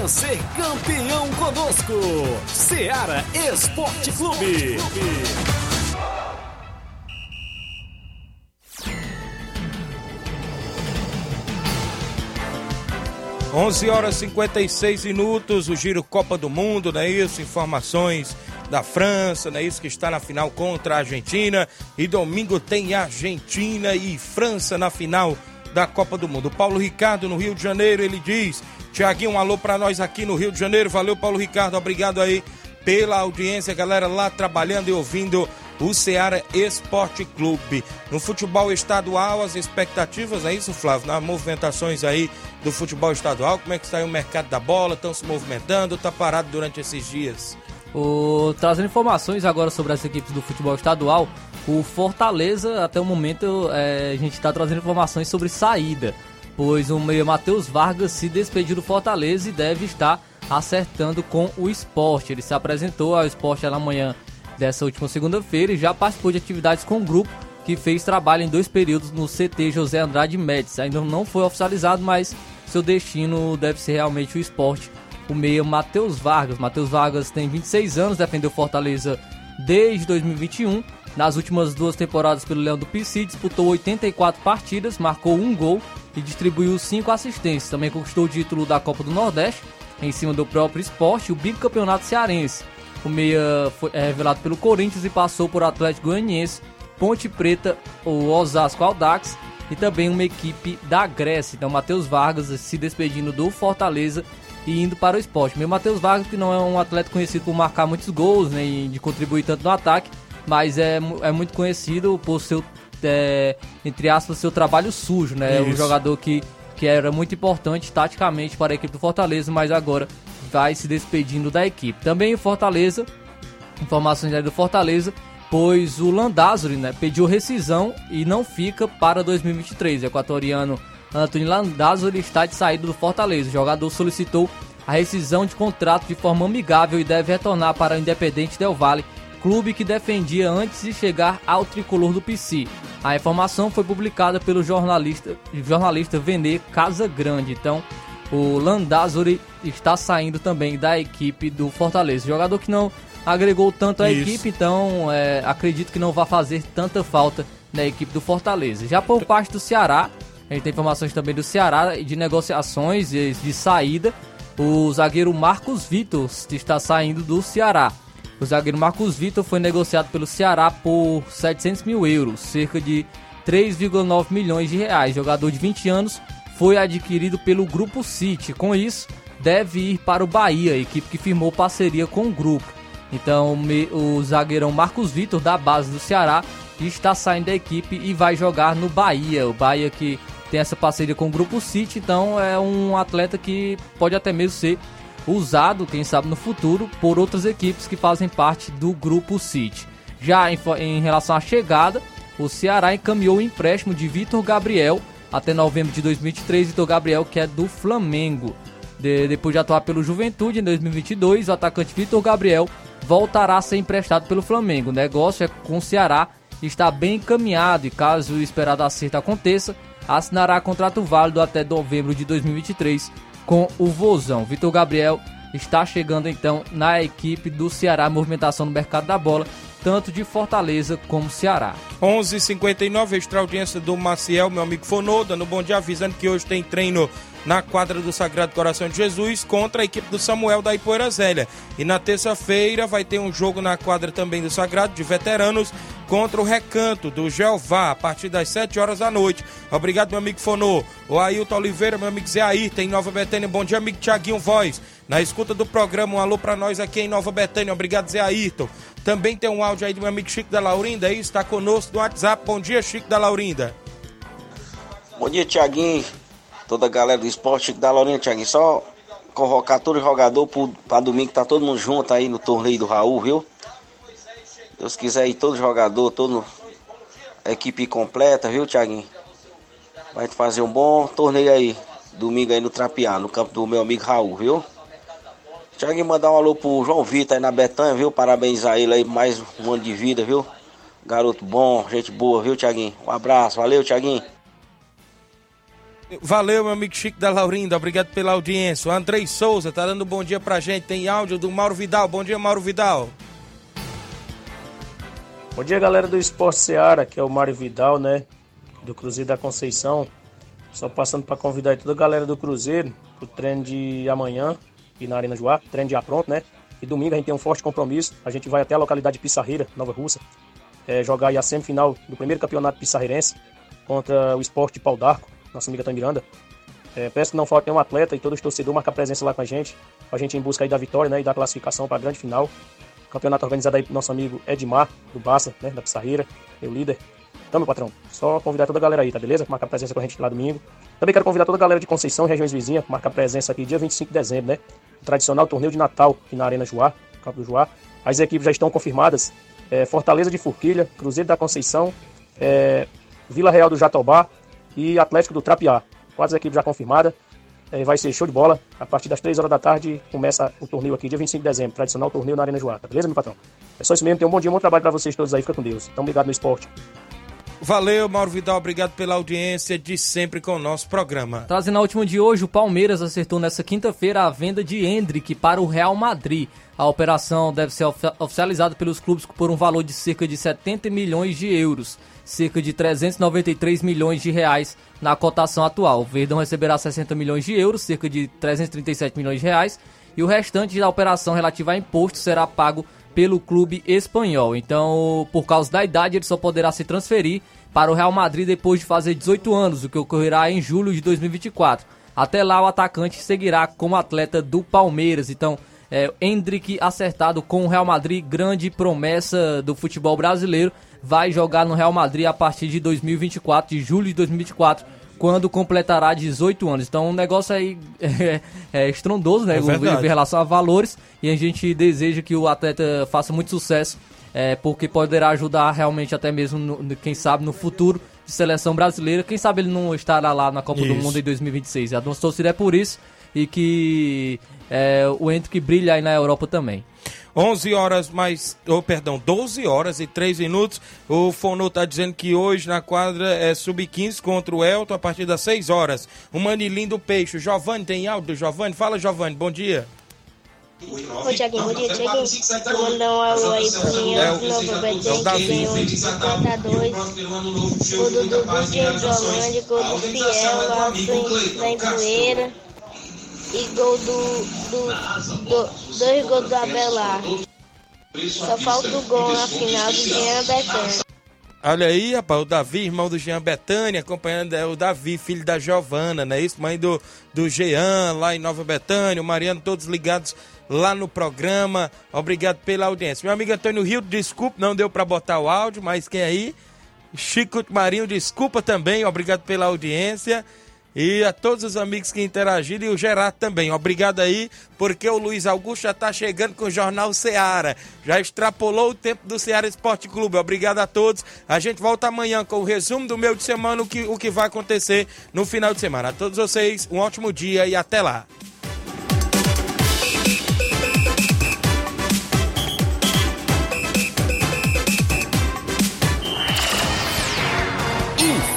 Venha ser campeão conosco. Seara Esporte Clube. 11 horas 56 minutos, o Giro Copa do Mundo, não é isso? Informações da França, né? Isso que está na final contra a Argentina. E domingo tem Argentina e França na final da Copa do Mundo. Paulo Ricardo no Rio de Janeiro, ele diz: Tiaguinho, um alô para nós aqui no Rio de Janeiro. Valeu, Paulo Ricardo, obrigado aí pela audiência, galera lá trabalhando e ouvindo o Ceará Esporte Clube. No futebol estadual, as expectativas, é isso, Flávio? Nas movimentações aí do futebol estadual, como é que está aí o mercado da bola? Estão se movimentando? Está parado durante esses dias? O, trazendo informações agora sobre as equipes do futebol estadual, o Fortaleza, até o momento, é, a gente está trazendo informações sobre saída, pois o meio Matheus Vargas se despediu do Fortaleza e deve estar acertando com o esporte. Ele se apresentou ao esporte na manhã dessa última segunda-feira e já participou de atividades com o grupo que fez trabalho em dois períodos no CT José Andrade Médici. Ainda não foi oficializado, mas seu destino deve ser realmente o esporte. O meia Matheus Vargas. Matheus Vargas tem 26 anos, defendeu Fortaleza desde 2021. Nas últimas duas temporadas pelo Leão do PC, disputou 84 partidas, marcou um gol e distribuiu cinco assistências. Também conquistou o título da Copa do Nordeste em cima do próprio esporte, o bicampeonato cearense. O meia foi é revelado pelo Corinthians e passou por Atlético Goianiense, Ponte Preta, o Osasco Aldax e também uma equipe da Grécia. Então, Matheus Vargas se despedindo do Fortaleza e indo para o esporte. Meu Matheus Vargas, que não é um atleta conhecido por marcar muitos gols, né, e de contribuir tanto no ataque, mas é, é muito conhecido por seu, é, entre aspas, seu trabalho sujo, né? Isso. Um jogador que, que era muito importante taticamente para a equipe do Fortaleza, mas agora vai se despedindo da equipe. Também o Fortaleza, informações aí do Fortaleza, pois o Landázuri né, pediu rescisão e não fica para 2023. O equatoriano Antônio Landázuri está de saída do Fortaleza. O jogador solicitou a rescisão de contrato de forma amigável e deve retornar para o Independente Del Valle, clube que defendia antes de chegar ao tricolor do PC. A informação foi publicada pelo jornalista, jornalista Vene Casagrande. Então, o Landázuri está saindo também da equipe do Fortaleza. Jogador que não agregou tanto a Isso. equipe, então é, acredito que não vai fazer tanta falta na equipe do Fortaleza. Já por parte do Ceará, a gente tem informações também do Ceará de negociações de, de saída. O zagueiro Marcos Vitor está saindo do Ceará. O zagueiro Marcos Vitor foi negociado pelo Ceará por 700 mil euros, cerca de 3,9 milhões de reais. Jogador de 20 anos foi adquirido pelo Grupo City. Com isso, deve ir para o Bahia, equipe que firmou parceria com o grupo. Então, o zagueirão Marcos Vitor, da base do Ceará, está saindo da equipe e vai jogar no Bahia. O Bahia que tem essa parceria com o Grupo City, então é um atleta que pode até mesmo ser usado, quem sabe no futuro, por outras equipes que fazem parte do Grupo City. Já em, em relação à chegada, o Ceará encaminhou o empréstimo de Vitor Gabriel até novembro de 2023, Vitor Gabriel, que é do Flamengo. De, depois de atuar pelo Juventude em 2022, o atacante Vitor Gabriel voltará a ser emprestado pelo Flamengo. O negócio é com o Ceará está bem encaminhado e caso o esperado acerto aconteça, assinará contrato válido até novembro de 2023 com o Vozão. Vitor Gabriel está chegando então na equipe do Ceará, movimentação no mercado da bola tanto de Fortaleza como Ceará. 11:59 h 59 extra audiência do Maciel, meu amigo Fonô, dando bom dia, avisando que hoje tem treino na quadra do Sagrado Coração de Jesus contra a equipe do Samuel da Ipoeira Zélia. E na terça-feira vai ter um jogo na quadra também do Sagrado de veteranos contra o Recanto do Jeová a partir das 7 horas da noite. Obrigado, meu amigo Fonô. O Ailton Oliveira, meu amigo Zé Ayrton, em Nova Betânia. Bom dia, amigo Tiaguinho Voz. Na escuta do programa, um alô para nós aqui em Nova Betânia. Obrigado, Zé Ayrton. Também tem um áudio aí do meu amigo Chico da Laurinda, aí está conosco no WhatsApp. Bom dia, Chico da Laurinda. Bom dia, Tiaguinho. Toda a galera do esporte, da Laurinda, Tiaguinho. Só convocar todo jogador para domingo, tá todo mundo junto aí no torneio do Raul, viu? Deus quiser aí, todo jogador, toda a equipe completa, viu, Tiaguinho? Vai fazer um bom torneio aí, domingo aí no Trapiá, no campo do meu amigo Raul, viu? Tiaguinho, mandar um alô pro João Vitor aí na Betanha, viu? Parabéns a ele aí, mais um ano de vida, viu? Garoto bom, gente boa, viu, Tiaguinho? Um abraço, valeu, Tiaguinho. Valeu, meu amigo Chico da Laurinda, obrigado pela audiência. O Andrei Souza tá dando um bom dia pra gente. Tem áudio do Mauro Vidal. Bom dia, Mauro Vidal. Bom dia, galera do Esporte Seara, que é o Mário Vidal, né? Do Cruzeiro da Conceição. Só passando para convidar toda a galera do Cruzeiro pro treino de amanhã, aqui na Arena Joá, treino já pronto, né? E domingo a gente tem um forte compromisso. A gente vai até a localidade de Pissarreira, Nova Russa, é, jogar a semifinal do primeiro campeonato pissarreirense contra o Esporte de Pau d'Arco, nossa amiga Tan Miranda. É, peço que não falte nenhum atleta e todos os torcedores marcar presença lá com a gente, a gente em busca aí da vitória né, e da classificação para a grande final. Campeonato organizado aí pelo nosso amigo Edmar, do Barça, né, da Pissarreira, meu líder. Então, meu patrão, só convidar toda a galera aí, tá beleza? Marcar presença com a gente lá domingo. Também quero convidar toda a galera de Conceição regiões vizinhas, marcar presença aqui dia 25 de dezembro, né? O tradicional torneio de Natal aqui na Arena Joá, Campo do Joá. As equipes já estão confirmadas. É, Fortaleza de Forquilha, Cruzeiro da Conceição, é, Vila Real do Jatobá e Atlético do Trapiá. Quatro equipes já confirmadas. É, vai ser show de bola. A partir das 3 horas da tarde começa o torneio aqui, dia 25 de dezembro. Tradicional torneio na Arena Joá. Tá beleza, meu patrão? É só isso mesmo. Tenham um bom dia, um bom trabalho pra vocês todos aí. Fica com Deus. Tamo ligado no esporte. Valeu, Mauro Vidal. Obrigado pela audiência de sempre com o nosso programa. Trazendo a última de hoje, o Palmeiras acertou nessa quinta-feira a venda de Hendrick para o Real Madrid. A operação deve ser ofi- oficializada pelos clubes por um valor de cerca de 70 milhões de euros, cerca de 393 milhões de reais na cotação atual. O Verdão receberá 60 milhões de euros, cerca de 337 milhões de reais, e o restante da operação relativa a imposto será pago pelo clube espanhol. Então, por causa da idade, ele só poderá se transferir para o Real Madrid depois de fazer 18 anos, o que ocorrerá em julho de 2024. Até lá, o atacante seguirá como atleta do Palmeiras. Então, é, Hendrick acertado com o Real Madrid, grande promessa do futebol brasileiro, vai jogar no Real Madrid a partir de 2024, de julho de 2024, quando completará 18 anos. Então, o negócio aí <laughs> é, é estrondoso, né? É em relação a valores, e a gente deseja que o atleta faça muito sucesso, é, porque poderá ajudar realmente até mesmo, no- quem sabe, no futuro de seleção brasileira. Quem sabe ele não estará lá na Copa do Isso. Mundo em 2026. A nossa torcida é por isso e que é, o Hendrick brilha aí na Europa também. 11 horas mais, oh, perdão, 12 horas e 3 minutos. O Fono tá dizendo que hoje na quadra é sub-15 contra o Elton a partir das 6 horas. O Manilim do Peixe. O Giovanni tem áudio do Giovanni? Fala, Giovanni, bom dia. Ô, Tiaguinho, bom dia, Tiaguinho. Vou mandar um alô aí pro Ninhão do Novo Betém, que ganhou de 52. O do Dudu de Hidrolândia, gol do Fiel lá em- lá em Poeira. E gol do, do, do- dois gols do Abelar. Só falta o gol na final do Jean Betânia. Olha aí, rapaz, o Davi, irmão do Jean Betânia, acompanhando é, o Davi, filho da Giovana, não é isso? Mãe do, do Jean, lá em Nova Betânia, o Mariano, todos ligados lá no programa. Obrigado pela audiência. Meu amigo Antônio Rio, desculpe, não deu pra botar o áudio, mas quem aí? Chico Marinho, desculpa também, obrigado pela audiência. E a todos os amigos que interagiram e o Gerardo também. Obrigado aí, porque o Luiz Augusto já está chegando com o Jornal Seara. Já extrapolou o tempo do Seara Esporte Clube. Obrigado a todos. A gente volta amanhã com o resumo do meio de semana, o que, o que vai acontecer no final de semana. A todos vocês, um ótimo dia e até lá.